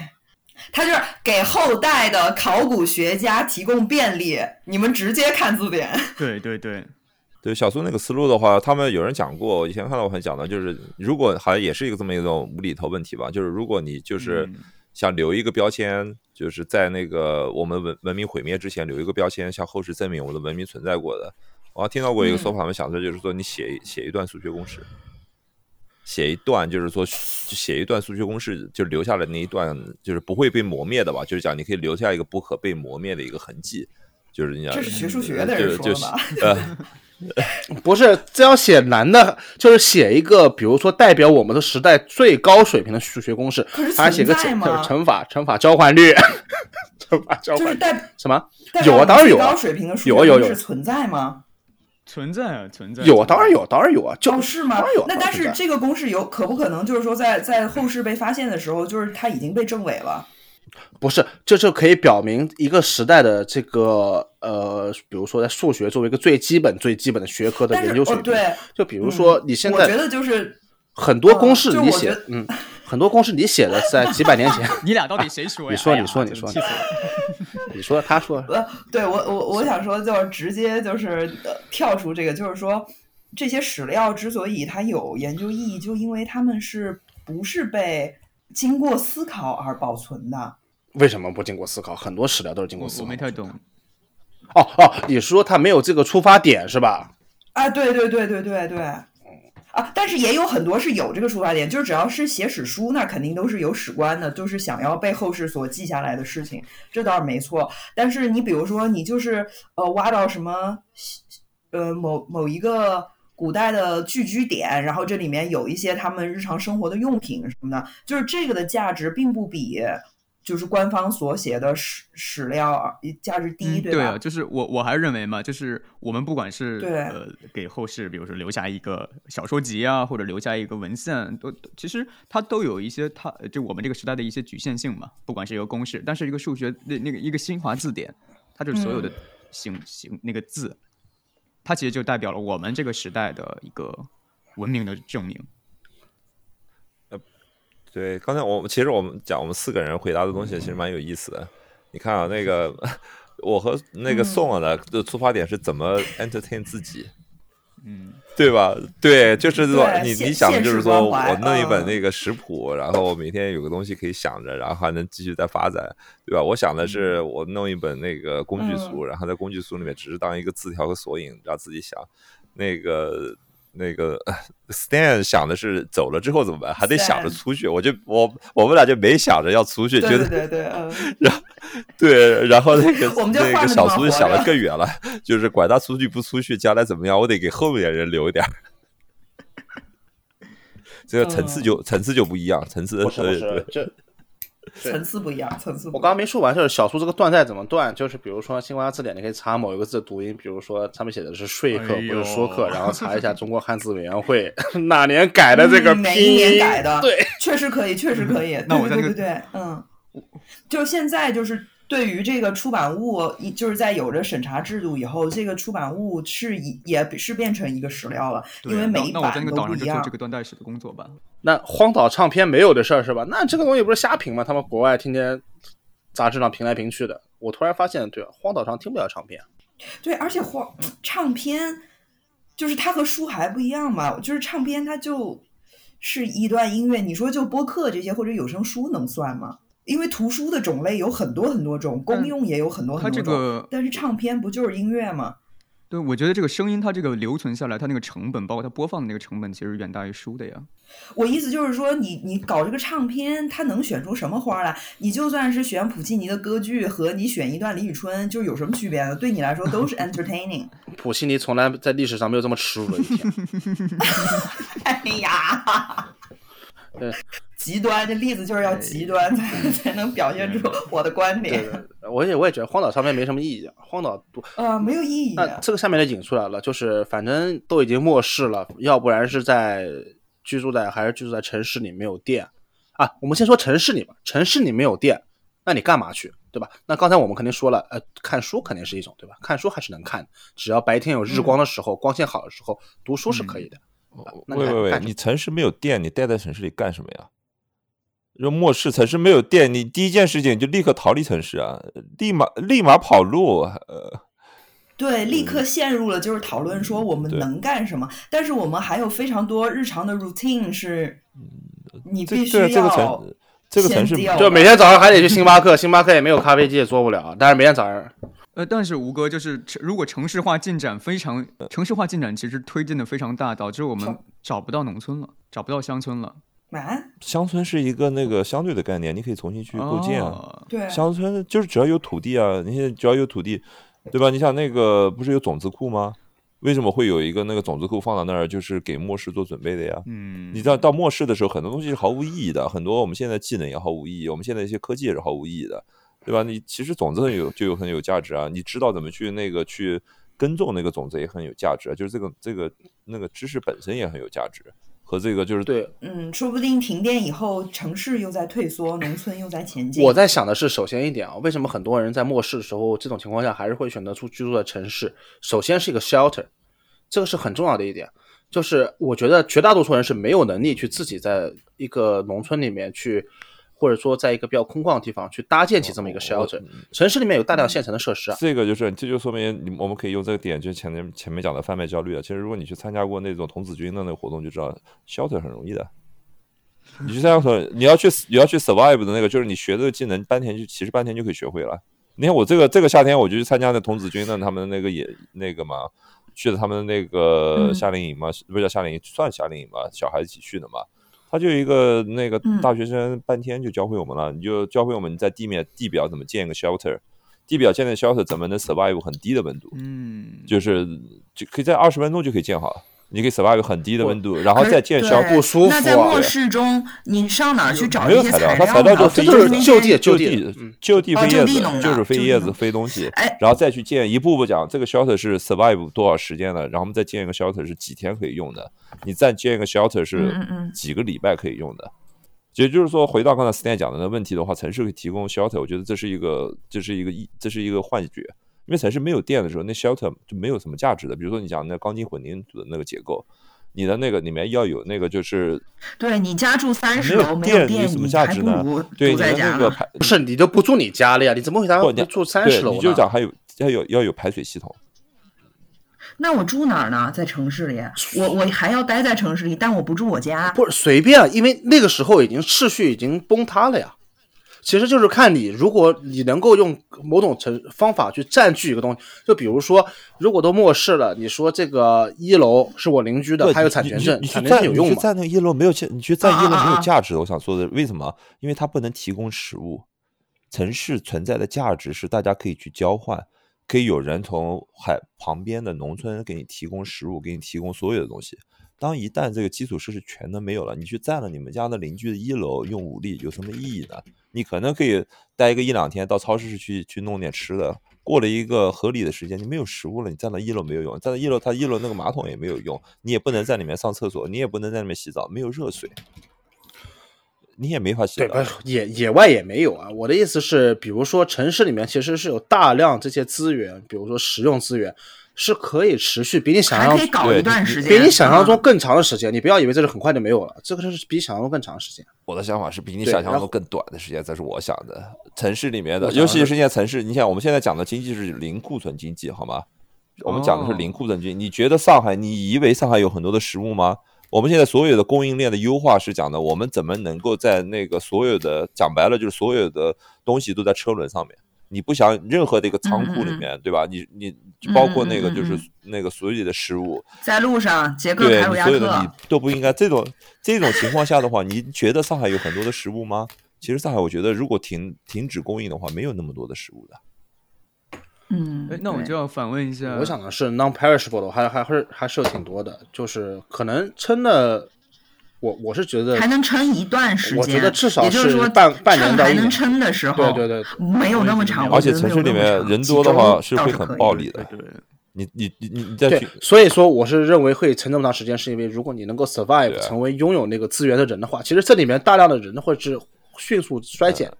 他就是给后代的考古学家提供便利，你们直接看字典。对对对，对小苏那个思路的话，他们有人讲过，以前看到我很讲的，就是如果好像也是一个这么一种无厘头问题吧，就是如果你就是嗯想留一个标签，就是在那个我们文文明毁灭之前留一个标签，向后世证明我们的文明存在过的。我还听到过一个说法，我们想说就是说你写写一段数学公式，写一段就是说写一段数学公式，就留下来那一段就是不会被磨灭的吧，就是讲你可以留下一个不可被磨灭的一个痕迹。就是你讲，这是学数学的人就就说的吧 呃，不是，这要写难的，就是写一个，比如说代表我们的时代最高水平的数学公式还写个乘乘法乘法交换率，乘法交换率就是代什么？代有啊，表当然有啊最高，水平的数有啊有有学公式存在吗？存在啊存在，有啊，当然有，当然有啊，就哦，是吗当然有啊。那但是这个公式有可不可能就是说在在后世被发现的时候，就是它已经被证伪了？不是，这就可以表明一个时代的这个呃，比如说在数学作为一个最基本、最基本的学科的研究水平，哦对，就比如说你现在我觉得就是很多公式你写嗯很多公式你写的在几百年前，你俩到底谁说呀？你说你说 你说你说他说呃，对我我我想说就是直接就是呃跳出这个，就是说这些史料之所以它有研究意义，就因为他们是不是被经过思考而保存的？为什么不经过思考？很多史料都是经过思考。我没太懂。哦哦，你说他没有这个出发点是吧？啊，对对对对对对。啊，但是也有很多是有这个出发点，就是只要是写史书，那肯定都是有史观的，就是想要被后世所记下来的事情，这倒是没错。但是你比如说，你就是呃挖到什么呃某某一个古代的聚居点，然后这里面有一些他们日常生活的用品什么的，就是这个的价值并不比就是官方所写的史史料价值第一，对吧？啊，就是我我还是认为嘛，就是我们不管是对呃给后世，比如说留下一个小说集啊，或者留下一个文献，都其实它都有一些它就我们这个时代的一些局限性嘛。不管是一个公式，但是一个数学那那个一个新华字典，它就是所有的形形那个字，它其实就代表了我们这个时代的一个文明的证明。呃对，刚才我们其实我们讲我们四个人回答的东西其实蛮有意思的。你看啊，那个 我和那个宋了的的出发点是怎么 entertain 自己，嗯，对吧？对，就是说你你想的就是说我弄一本嗯那个食谱，然后我每天有个东西可以想着，然后还能继续再发展，对吧？我想的是我弄一本那个工具书，然后在工具书里面只是当一个字条和索引，让自己想那个。那个 Stan 想的是走了之后怎么办，还得想着出去。我就我我们俩就没想着要出去，觉得对对对对，嗯，然后对，然后那个那个小苏就想的更远了，就是管他出去不出去，将来怎么样，我得给后面人留一点。这个层次就、层次就不一样，层次不是不对对，是 这对层次不一样，层次不我一样。刚刚没说完，就是小苏这个断代怎么断？就是比如说新华字典，你可以查某一个字的读音，比如说上面写的是说客不是说客，然后查一下中国汉字委员会哪年改的这个拼嗯哪一年，改的？对，确实可以，确实可以。对那我在这个对对对，嗯，就现在就是对于这个出版物，一就是在有着审查制度以后，这个出版物是也也是变成一个史料了，因为每一那那我在版那个岛上做都不一样这。个断代史的工作吧。那荒岛唱片没有的事儿是吧？那这个东西不是瞎评吗？他们国外天天杂志上评来评去的。我突然发现，对，荒岛上听不了唱片。对，而且荒唱片就是它和书还不一样嘛，就是唱片它就是一段音乐，你说就播客这些或者有声书能算吗？因为图书的种类有很多很多种，公用也有很多很多种，这个但是唱片不就是音乐吗？对，我觉得这个声音它这个留存下来，它那个成本，包括它播放的那个成本，其实远大于书的呀。我意思就是说你，你搞这个唱片，它能选出什么花来？你就算是选普契尼的歌剧和你选一段李宇春，就有什么区别呢？对你来说都是 entertaining。普契尼从来在历史上没有这么耻辱的一天。哎呀，对，极端，这例子就是要极端才 才能表现出我的观点。对，我也我也觉得荒岛上面没什么意义。荒岛多，呃，没有意义。那这个下面就引出来了，就是反正都已经末世了，要不然是在居住在还是居住在城市里没有电啊。我们先说城市里吧，城市里没有电，那你干嘛去，对吧？那刚才我们肯定说了，呃，看书肯定是一种，对吧？看书还是能看，只要白天有日光的时候，光线好的时候，读书是可以的。喂喂喂，你城市没有电，你待在城市里干什么呀？说末世城市没有电，你第一件事情就立刻逃离城市啊，立马立马跑路，呃，对，立刻陷入了就是讨论说我们能干什么，但是我们还有非常多日常的 routine 是，你必须这对这个要城这个城市就每天早上还得去星巴克，星巴克也没有咖啡机，也做不了。但是每天早上，呃，但是吴哥就是城，如果城市化进展非常，城市化进展其实推进的非常大，导致我们找不到农村了，找不到乡村了。啊，乡村是一个那个相对的概念，你可以重新去构建啊。哦对，乡村就是只要有土地啊，你现在只要有土地，对吧？你想那个不是有种子库吗？为什么会有一个那个种子库放到那儿，就是给末世做准备的呀？嗯，你知道到末世的时候，很多东西是毫无意义的，很多我们现在技能也毫无意义，我们现在一些科技也是毫无意义的，对吧？你其实种子很有就有很有价值啊，你知道怎么去那个去耕种那个种子也很有价值啊，就是这个这个那个知识本身也很有价值，和这个就是对嗯，说不定停电以后，城市又在退缩，农村又在前进。我在想的是，首先一点啊，为什么很多人在末世的时候，这种情况下还是会选择出居住在城市？首先是一个 shelter，这个是很重要的一点。就是我觉得绝大多数人是没有能力去自己在一个农村里面去，或者说在一个比较空旷的地方去搭建起这么一个 shelter。城市里面有大量现成的设施啊，这个就是，这就说明你我们可以用这个点，就是前面前面讲的贩卖焦虑啊。其实如果你去参加过那种童子军的那个活动，就知道 shelter 很容易的。你去参加说你要去你要去 survive 的那个，就是你学这个技能半天就其实半天就可以学会了。你看我这个这个夏天我就去参加那童子军的他们那个也那个嘛，去了他们那个嗯夏令营嘛，不是叫夏令营，算夏令营吧，小孩一起去的嘛。他就一个那个嗯大学生半天就教会我们了，你就教会我们在地面地表怎么建一个 shelter，地表建的 shelter 怎么能 survive 很低的温度，嗯，就是就可以在二十分钟就可以建好了。你可以 survive 很低的温度，然后再建对 shelter。不舒服啊那在末世中，你上哪儿去找没有材料，它材料就是就地就地就地哦飞叶子就是飞叶子飞东西哎，然后再去建一步步讲这个 shelter 是 survive 多少时间的，然后我们再建一个 shelter 是几天可以用的，你再建一个 shelter 是嗯嗯嗯几个礼拜可以用的。也就是说，回到刚才 Stan 讲的那个问题的话，城市可以提供 shelter，我觉得这是一个，这是一个一，这是一个幻觉。因为城市没有电的时候，那 shelter 就没有什么价值的。比如说你讲那钢筋混凝土的那个结构，你的那个里面要有那个就是对你家住三十楼没有电，有什么价值呢？对。那个排不是你都不住你家了呀？你怎么会你住三对十楼？你就讲还有要有要有排水系统。那我住哪儿呢？在城市里，我我还要待在城市里，但我不住我家。不是随便，因为那个时候已经秩序已经崩塌了呀。其实就是看你，如果你能够用某种程方法去占据一个东西，就比如说，如果都漠视了，你说这个一楼是我邻居的，对他有产权证，你去产权证占有用吗？你去占那个一楼没有价，你去占一楼没有价值的。我想说的，为什么？因为它不能提供食物。城市存在的价值是大家可以去交换，可以有人从海旁边的农村给你提供食物，给你提供所有的东西。当一旦这个基础设施全都没有了，你去占了你们家的邻居的一楼，用武力有什么意义呢？你可能可以待个一两天，到超市去去弄点吃的。过了一个合理的时间，你没有食物了，你站到一楼没有用，站到一楼，它一楼那个马桶也没有用，你也不能在里面上厕所，你也不能在里面洗澡，没有热水，你也没法洗对，澡对。野野外也没有啊。我的意思是，比如说城市里面其实是有大量这些资源，比如说食用资源，是可以持续比你想象还可以搞对一段时间，比你想象中嗯更长的时间。你不要以为这是很快就没有了，这个是比想象中更长的时间。我的想法是比你想象中更短的时间，这是我想的。城市里面的尤其是现在城市，你想我们现在讲的经济是零库存经济，好吗？我们讲的是零库存经济。你觉得上海，你以为上海有很多的食物吗？我们现在所有的供应链的优化是讲的，我们怎么能够在那个所有的讲白了就是所有的东西都在车轮上面。你不想任何的一个仓库里嗯嗯嗯面，对吧？你你包括那个就是那个所有的食物，在路上，捷克对凯鲁亚你所有的你，都不应该。这种这种情况下的话，你觉得上海有很多的食物吗？其实上海，我觉得如果停停止供应的话，没有那么多的食物的。嗯哎，，那我就要反问一下，我想的是 non-perishable 的，还还是还是有挺多的，就是可能撑的，我我是觉得还能撑一段时间，我觉得至少也就是说半半年趁还能到一年撑的时候，对对对，没有那么长，而且城市里面人多的话是会很暴力的。你你你你你再去，所以说我是认为会撑那么长时间，是因为如果你能够 survive 成为拥有那个资源的人的话，其实这里面大量的人会是迅速衰减，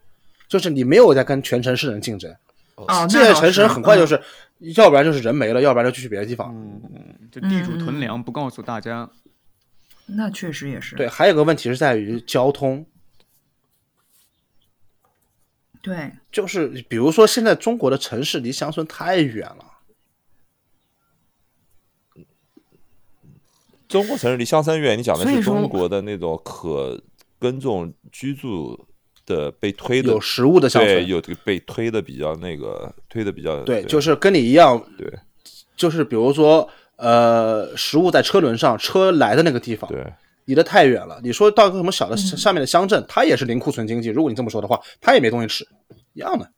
就是你没有在跟全城市人竞争，哦，这些城市那倒是嗯很快就是，要不然就是人没了，要不然就去别的地方。嗯，就地主嗯嗯囤粮不告诉大家，那确实也是。对，还有个问题是在于交通，对。就是比如说现在中国的城市离乡村太远了。中国城市离乡村远，你讲的是中国的那种可耕种居住的被推的有食物的乡对，村，有被推的比较那个推的比较对，就是跟你一样，对。就是比如说，呃，食物在车轮上，车来的那个地方，对离得太远了。你说到个什么小的下面的乡镇，它也是零库存经济。如果你这么说的话，它也没东西吃，一样的。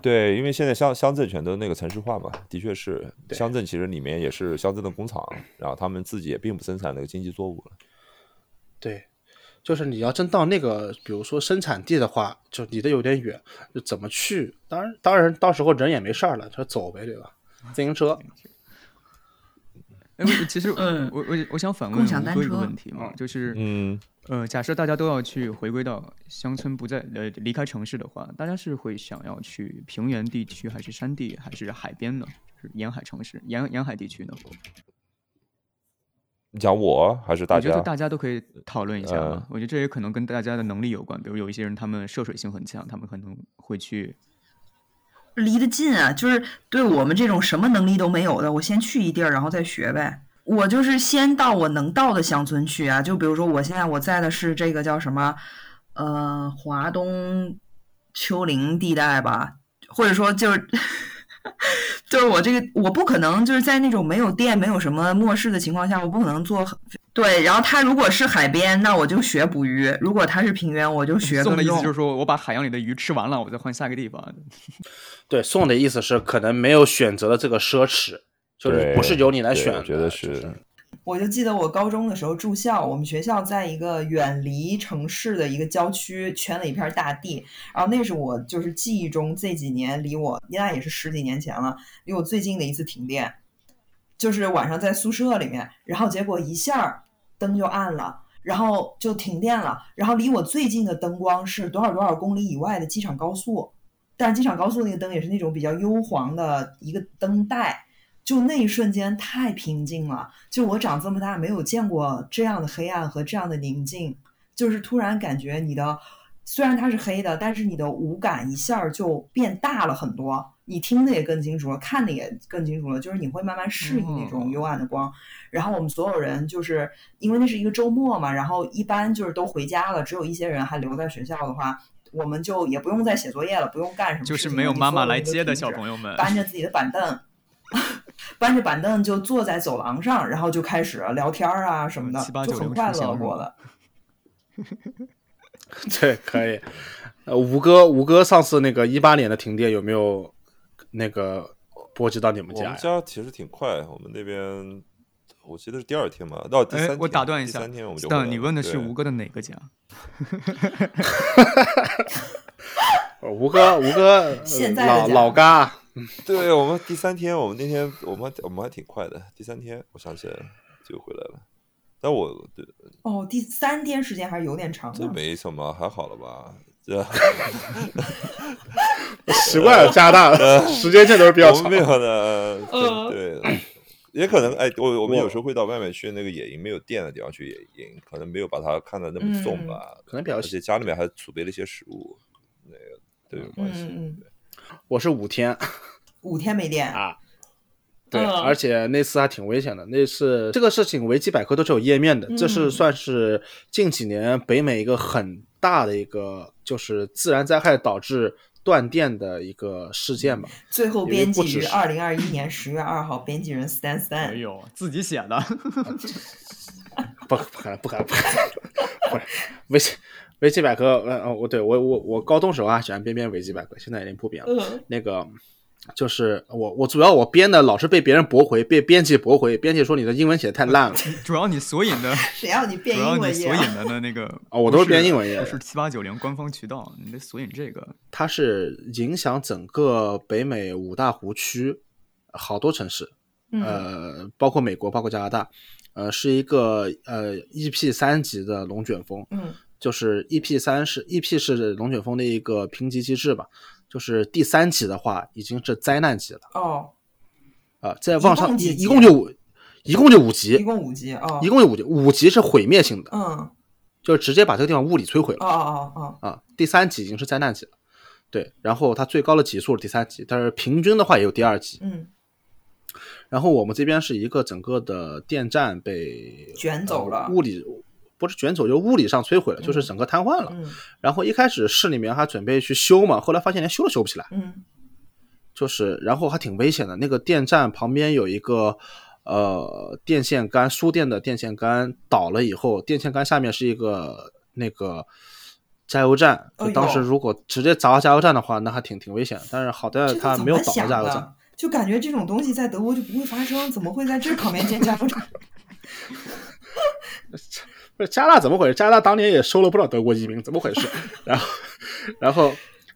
对，因为现在乡乡镇全都那个城市化嘛，的确是乡镇其实里面也是乡镇的工厂，然后他们自己也并不生产那个经济作物了。对，就是你要真到那个，比如说生产地的话，就离得有点远，就怎么去？当然，当然，到时候人也没事儿了，就走呗，对吧？自行车，哎，我其实嗯我我我想反问一个问题嘛，就是嗯，呃，假设大家都要去回归到乡村，不再呃离开城市的话，大家是会想要去平原地区，还是山地，还是海边呢？就是沿海城市、沿沿海地区呢？你讲我还是大家？我觉得大家都可以讨论一下我觉得这也可能跟大家的能力有关，比如有一些人他们涉水性很强，他们可能会去离得近啊，就是对我们这种什么能力都没有的，我先去一地儿，然后再学呗。我就是先到我能到的乡村去啊，就比如说我现在我在的是这个叫什么，呃，华东丘陵地带吧，或者说就是。就是我这个，我不可能就是在那种没有电、没有什么末世的情况下，我不可能做对。然后它如果是海边，那我就学捕鱼；如果它是平原，我就学宋的意思就是说我把海洋里的鱼吃完了，我再换下一个地方。对，宋的意思是可能没有选择的这个奢侈，就是不是由你来选觉得就是我就记得我高中的时候住校，我们学校在一个远离城市的一个郊区，圈了一片大地。然后那是我就是记忆中这几年离我，那也是十几年前了，离我最近的一次停电，就是晚上在宿舍里面，然后结果一下灯就暗了，然后就停电了。然后离我最近的灯光是多少多少公里以外的机场高速，但是机场高速那个灯也是那种比较幽黄的一个灯带。就那一瞬间太平静了，就我长这么大没有见过这样的黑暗和这样的宁静，就是突然感觉你的虽然它是黑的，但是你的五感一下就变大了很多，你听的也更清楚了，看的也更清楚了，就是你会慢慢适应那种幽暗的光。然后我们所有人就是因为那是一个周末嘛，然后一般就是都回家了，只有一些人还留在学校的话，我们就也不用再写作业了，不用干什么，就是没有妈妈来接的小朋友们，搬着自己的板凳。搬着板凳就坐在走廊上，然后就开始聊天啊什么的，就很快乐过的。对，可以。呃，吴哥，吴哥，上次那个一八年的停电有没有那个波及到你们家？我们家其实挺快，我们那边我记得是第二天吧，到第三天。我打断一下，第三天我们就。但你问的是吴哥的哪个家？吴哥，吴哥，现在老老嘎。对我们第三天，我们那天我们我们还挺快的。第三天我想起来了，就回来了。但我对哦，第三天时间还是有点长。这没什么，还好了吧？这习惯了加拿大时间线都 是比较长。没有的，对，也可能哎，我我们有时候会到外面去那个野营没有电的地方去野营，可能没有把它看的那么重吧。可能比较，而且家里面还储备了一些食物，那个都有关系。我是五天，五天没电啊，对，而且那次还挺危险的。那次这个事情维基百科都是有页面的，这是算是近几年北美一个很大的一个就是自然灾害导致断电的一个事件吧。最后编辑于二零二一年十月二号，编辑人 Stan Stan，哎呦自己写的，不不敢不敢不敢，不是维基。维基百科，呃哦，我对我我我高中时候啊喜欢编编维基百科，现在已经不编了。那个就是我我主要我编的老是被别人驳回，被编辑驳回，编辑说你的英文写的太烂了。主要你索引的，谁要你编英文？主要你索引的的那个 哦，我都是编英文页，是七八九零官方渠道，你得索引这个。它是影响整个北美五大湖区好多城市，呃，包括美国，包括加拿大，呃，是一个呃 EP 三级的龙卷风。嗯。就是 EP 三是 EP 是龙卷风的一个评级机制吧，就是第三级的话已经是灾难级了。哦，啊，再往上一一共就五，一共就五级，一共五级啊，一共就五级，五级是毁灭性的，嗯，就是直接把这个地方物理摧毁了。哦哦哦啊，第三级已经是灾难级了，对，然后它最高的级数是第三级，但是平均的话也有第二级。嗯，然后我们这边是一个整个的电站被卷走了，物理。不是卷走，就物理上摧毁了，就是整个瘫痪了。然后一开始市里面还准备去修嘛，后来发现连修都修不起来。嗯，就是然后还挺危险的。那个电站旁边有一个呃电线杆，输电的电线杆倒了以后，电线杆下面是一个那个加油站。就当时如果直接砸到加油站的话，那还挺挺危险。但是好在它没有倒到加油站。就感觉这种东西在德国就不会发生，怎么会在这旁边建加油站？不是加拿大怎么回事？加拿大当年也收了不少德国移民，怎么回事？然后，然后，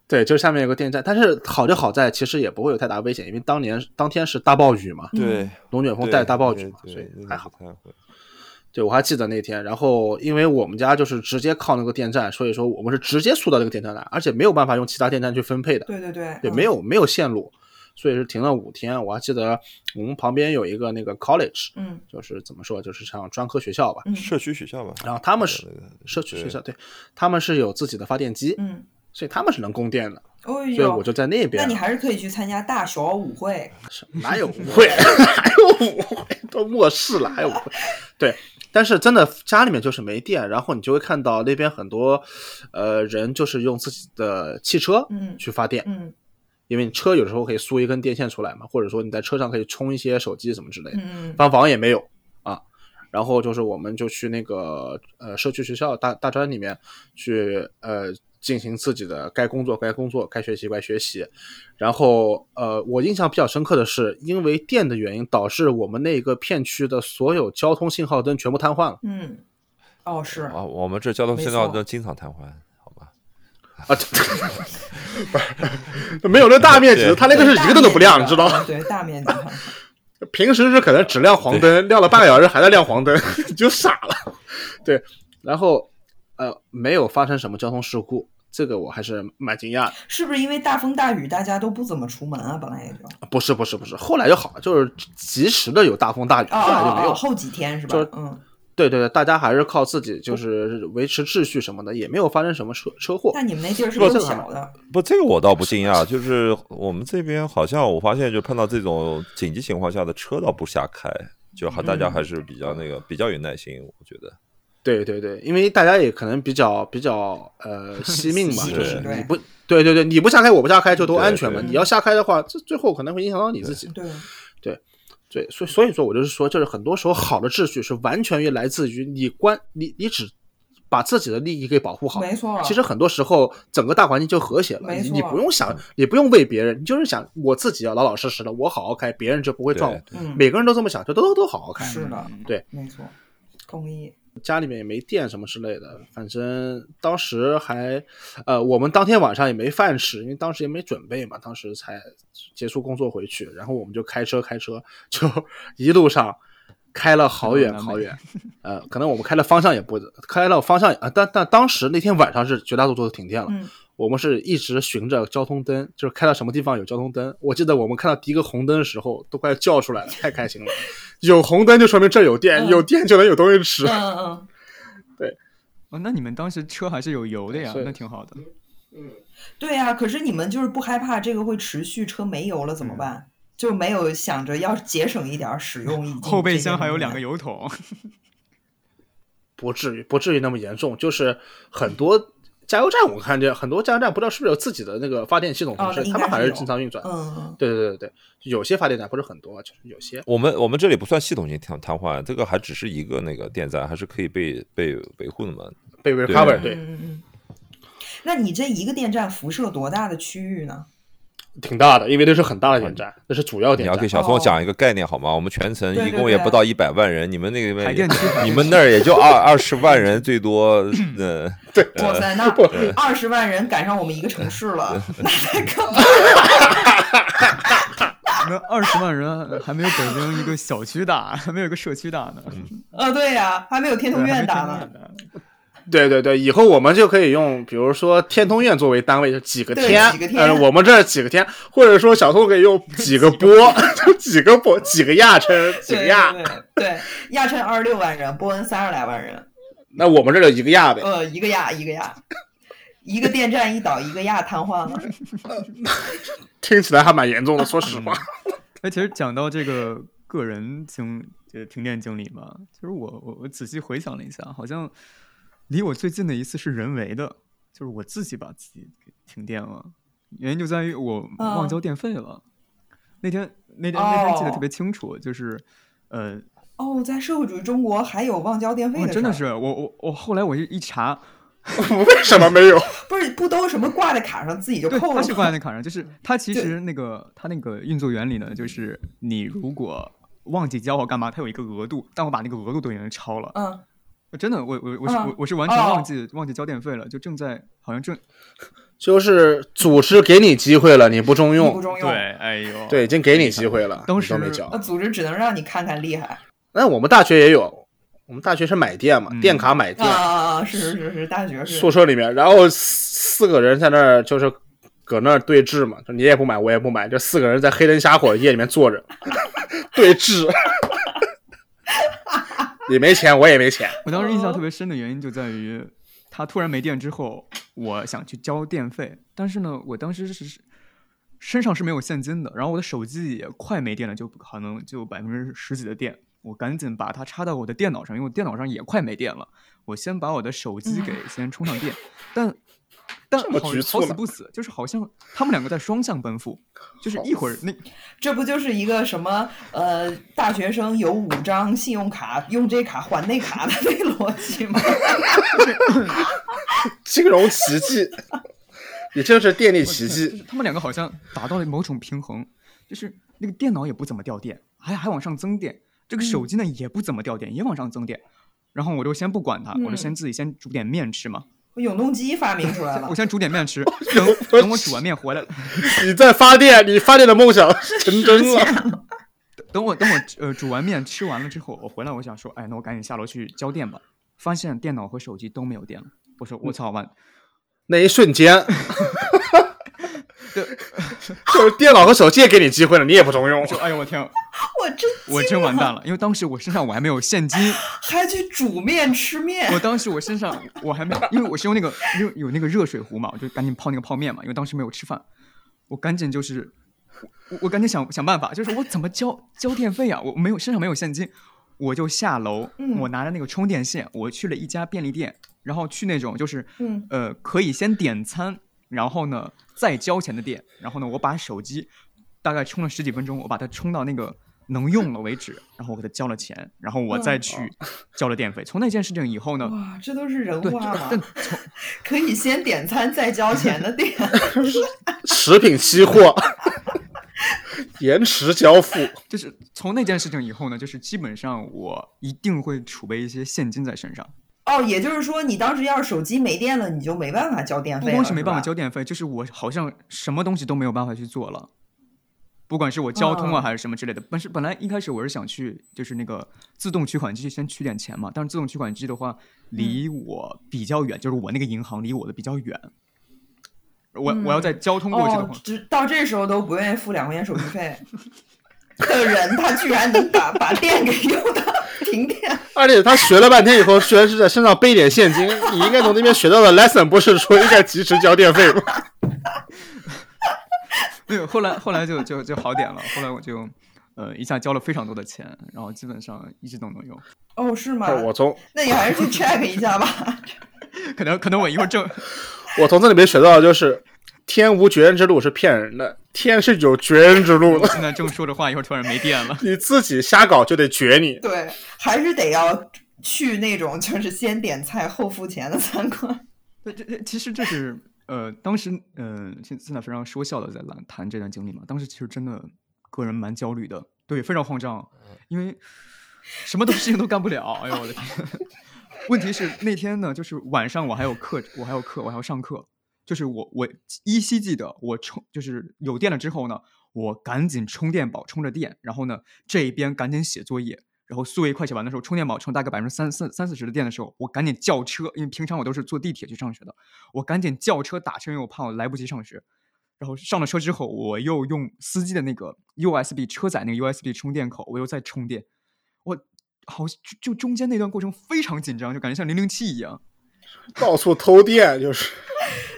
对，就下面有个电站，但是好就好在其实也不会有太大危险，因为当年当天是大暴雨嘛，对，龙卷风带大暴雨嘛，所以还好。对，我还记得那天，然后因为我们家就是直接靠那个电站，所以说我们是直接输到这个电站来，而且没有办法用其他电站去分配的。对对对，对，没有没有线路。所以是停了五天，我还记得我们旁边有一个那个 college，嗯，就是怎么说，就是像专科学校吧，社区学校吧。然后他们是社区学校，对，他们是有自己的发电机，嗯，所以他们是能供电的。哦，所以我就在那边。那你还是可以去参加大小舞会。哪有舞会？哪有舞会？都末世了，还有舞会？对，但是真的家里面就是没电，然后你就会看到那边很多呃人就是用自己的汽车嗯去发电，嗯。因为你车有时候可以输一根电线出来嘛，或者说你在车上可以充一些手机什么之类的。嗯帮房也没有啊，然后就是我们就去那个呃社区学校大大专里面去呃进行自己的该工作该工作，该学习该学习。然后，呃，我印象比较深刻的是，因为电的原因，导致我们那个片区的所有交通信号灯全部瘫痪了。嗯，哦，是啊，我们这交通信号灯经常瘫痪？啊，不是，没有那大面积的，它那个是一个灯都不亮，你知道吗？对，大面积。平时是可能只亮黄灯，亮了半个小时还在亮黄灯，就傻了。对，然后呃，没有发生什么交通事故。这个我还是蛮惊讶的，是不是因为大风大雨，大家都不怎么出门啊？本来也就不是不是不是，后来就好了，就是及时的有大风大雨，后来就没有。后几天是吧？嗯，对对对，大家还是靠自己，就是维持秩序什么的，也没有发生什么车车祸。那你们那地儿是够小的。不，这个我倒不惊讶，就是我们这边好像我发现，就碰到这种紧急情况下的车倒不瞎开，就还大家还是比较那个比较有耐心，我觉得。对对对，因为大家也可能比较比较呃惜命吧，就是你不对对对，你不下开我不下开就都安全嘛。你要下开的话，这最后可能会影响到你自己。对对对，所以所以说我就是说，就是很多时候好的秩序是完全于来自于你关你你只把自己的利益给保护好。没错。其实很多时候整个大环境就和谐了。你你不用想，你不用为别人，你就是想我自己要老老实实的，我好好开，别人就不会撞我。每个人都这么想，就都都好好开。是的，对，没错，同意。家里面也没电什么之类的，反正当时还，呃，我们当天晚上也没饭吃，因为当时也没准备嘛，当时才结束工作回去，然后我们就开车开车，就一路上开了好远好远，呃，可能我们开的方向也不开了方向啊，但但当时那天晚上是绝大多数都停电了。我们是一直循着交通灯，就是开到什么地方有交通灯。我记得我们看到第一个红灯的时候，都快叫出来了，太开心了。有红灯就说明这有电，有电就能有东西吃。嗯 嗯，对。哦，那你们当时车还是有油的呀？那挺好的。嗯，对呀。可是你们就是不害怕这个会持续，车没油了怎么办？就没有想着要节省一点使用。后备箱还有两个油桶。不至于，不至于那么严重，就是很多。加油站，我看见很多加油站不知道是不是有自己的那个发电系统，同时他们还是正常运转。嗯，对对对对对，有些发电站不是很多，就是有些。我们我们这里不算系统性瘫瘫痪，这个还只是一个那个电站，还是可以被被维护的嘛？被 recover 对。嗯嗯。那你这一个电站辐射多大的区域呢？挺大的，因为那是很大的电站，那是主要电站。你要给小宋讲一个概念好吗？我们全程一共也不到一百万人，你们那个 你们那儿也就二 二十万人最多。嗯，对。哇塞，那二十万人赶上我们一个城市了，那太可怕了。那二十万人还没有北京一个小区大，还没有一个社区大呢。呃，对呀，还没有天通苑大呢。对对对，以后我们就可以用，比如说天通苑作为单位，就几个天，呃，我们这几个天，或者说小偷可以用几个波，就几个波，几个亚称，几个亚，对，亚称二十六万人，波恩三十来万人，那我们这就一个亚呗，呃，一个亚，一个亚，一个电站一倒，一个亚瘫痪了，听起来还蛮严重的，说实话。哎，其实讲到这个个人经，就停电经理嘛，其实我我我仔细回想了一下，好像。离我最近的一次是人为的，就是我自己把自己给停电了。原因就在于我忘交电费了。那天那天那天记得特别清楚，就是呃哦，在社会主义中国还有忘交电费的真的是我我我后来我一查，为什么没有？不是不都什么挂在卡上自己就扣了？它是挂在那卡上，就是它其实那个它那个运作原理呢，就是你如果忘记交或干嘛，它有一个额度，但我把那个额度都已经超了。嗯。真的，我我我是我我是完全忘记忘记交电费了，就正在好像正，就是组织给你机会了，你不中用，不中用，对，哎呦，对，已经给你机会了，当时没交，那组织只能让你看看厉害。那我们大学也有，我们大学是买电嘛，电卡买电啊啊啊，是是是是，大学是宿舍里面，然后四个人在那儿就是搁那儿对峙嘛，你也不买，我也不买，这四个人在黑灯瞎火的夜里面坐着 对峙。你没钱，我也没钱。我当时印象特别深的原因就在于，他突然没电之后，我想去交电费，但是呢，我当时是身上是没有现金的，然后我的手机也快没电了，就可能就百分之十几的电，我赶紧把它插到我的电脑上，因为我电脑上也快没电了，我先把我的手机给先充上电，但。但好好死不死，就是好像他们两个在双向奔赴，就是一会儿那这不就是一个什么呃大学生有五张信用卡，用这卡还那卡的那逻辑吗？金融奇迹，也就是电力奇迹。他们两个好像达到了某种平衡，就是那个电脑也不怎么掉电，还还往上增电，这个手机呢也不怎么掉电，也往上增电。然后我就先不管它，我就先自己先煮点面吃嘛。永动机发明出来了，我先煮点面吃，等等我煮完面回来了。你在发电，你发电的梦想 成真了。等我等我呃煮完面吃完了之后，我回来我想说，哎，那我赶紧下楼去交电吧。发现电脑和手机都没有电了。我说我操完，那一瞬间，就是电脑和手机也给你机会了，你也不中用。说哎呦我天，我真我真完蛋了，因为当时我身上我还没有现金，还去煮面吃面。我当时我身上我还没，因为我是用那个有有那个热水壶嘛，我就赶紧泡那个泡面嘛，因为当时没有吃饭，我赶紧就是我我赶紧想想办法，就是我怎么交交电费啊？我没有身上没有现金。我就下楼，我拿着那个充电线，我去了一家便利店，然后去那种就是，呃，可以先点餐，然后呢再交钱的店，然后呢我把手机大概充了十几分钟，我把它充到那个能用了为止，然后我给他交了钱，然后我再去交了电费。从那件事情以后呢，哇，这都是人话吗？从可以先点餐再交钱的店，食品期货。延迟交付，就是从那件事情以后呢，就是基本上我一定会储备一些现金在身上。哦，也就是说，你当时要是手机没电了，你就没办法交电费。不光是没办法交电费，就是我好像什么东西都没有办法去做了，不管是我交通啊还是什么之类的。本是本来一开始我是想去，就是那个自动取款机先取点钱嘛，但是自动取款机的话离我比较远，就是我那个银行离我的比较远。我我要在交通过去的话，直到这时候都不愿意付两块钱手续费的 人，他居然能把把电给用的停电。而且他学了半天以后，居然是在身上背点现金。你应该从那边学到的 lesson 不是说应该及时交电费吗？没有，后来后来就就就好点了。后来我就呃一下交了非常多的钱，然后基本上一直都能用。哦，是吗？我从那你还是去 check 一下吧。可能可能我一会儿正。我从这里面学到的就是，天无绝人之路是骗人的，天是有绝人之路的。现在正说着话，一会儿突然没电了，你自己瞎搞就得绝你。对，还是得要去那种就是先点菜后付钱的餐馆。对，这这其实这是呃，当时嗯，现现在非常说笑的在谈谈这段经历嘛。当时其实真的个人蛮焦虑的，对，非常慌张，因为什么都事情都干不了。哎呦我的天！问题是那天呢，就是晚上我还有课，我还有课，我还要上课。就是我我依稀记得，我充就是有电了之后呢，我赶紧充电宝充着电，然后呢这一边赶紧写作业，然后作业快写完的时候，充电宝充大概百分之三三三四十的电的时候，我赶紧叫车，因为平常我都是坐地铁去上学的，我赶紧叫车打车，因为我怕我来不及上学。然后上了车之后，我又用司机的那个 USB 车载那个 USB 充电口，我又在充电，我。好，就就中间那段过程非常紧张，就感觉像零零七一样，到处偷电就是。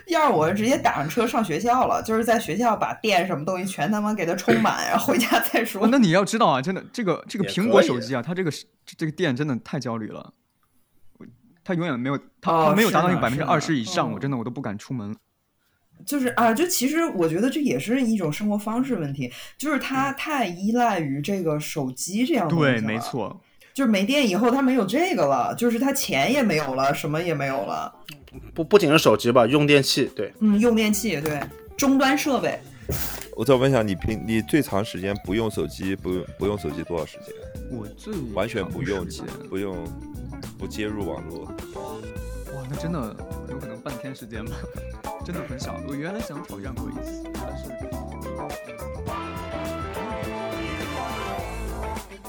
要是我直接打上车上学校了，就是在学校把电什么东西全他妈给它充满，然后回家再说。那你要知道啊，真的这个这个苹果手机啊，它这个这个电真的太焦虑了，它永远没有它它没有达到那个百分之二十以上，我真的我都不敢出门。就是啊，就其实我觉得这也是一种生活方式问题，就是它太依赖于这个手机这样对，没错。就是没电以后，他没有这个了，就是他钱也没有了，什么也没有了。不不仅是手机吧，用电器对，嗯，用电器对，终端设备。我再问一下，你平你最长时间不用手机，不用不用手机多少时间？我最完全不用，不用不接入网络。哇，那真的有可能半天时间吧，真的很少。我原来想挑战过一次，但是。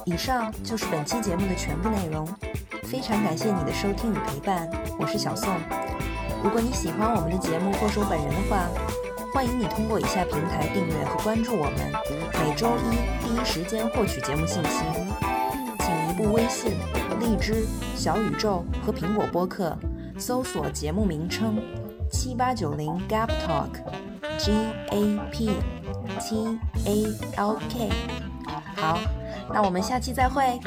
以上就是本期节目的全部内容，非常感谢你的收听与陪伴，我是小宋。如果你喜欢我们的节目或是我本人的话，欢迎你通过以下平台订阅和关注我们，每周一第一时间获取节目信息。请移步微信、荔枝、小宇宙和苹果播客搜索节目名称七八九零 Gap Talk，G A P T A L K。好。那我们下期再会。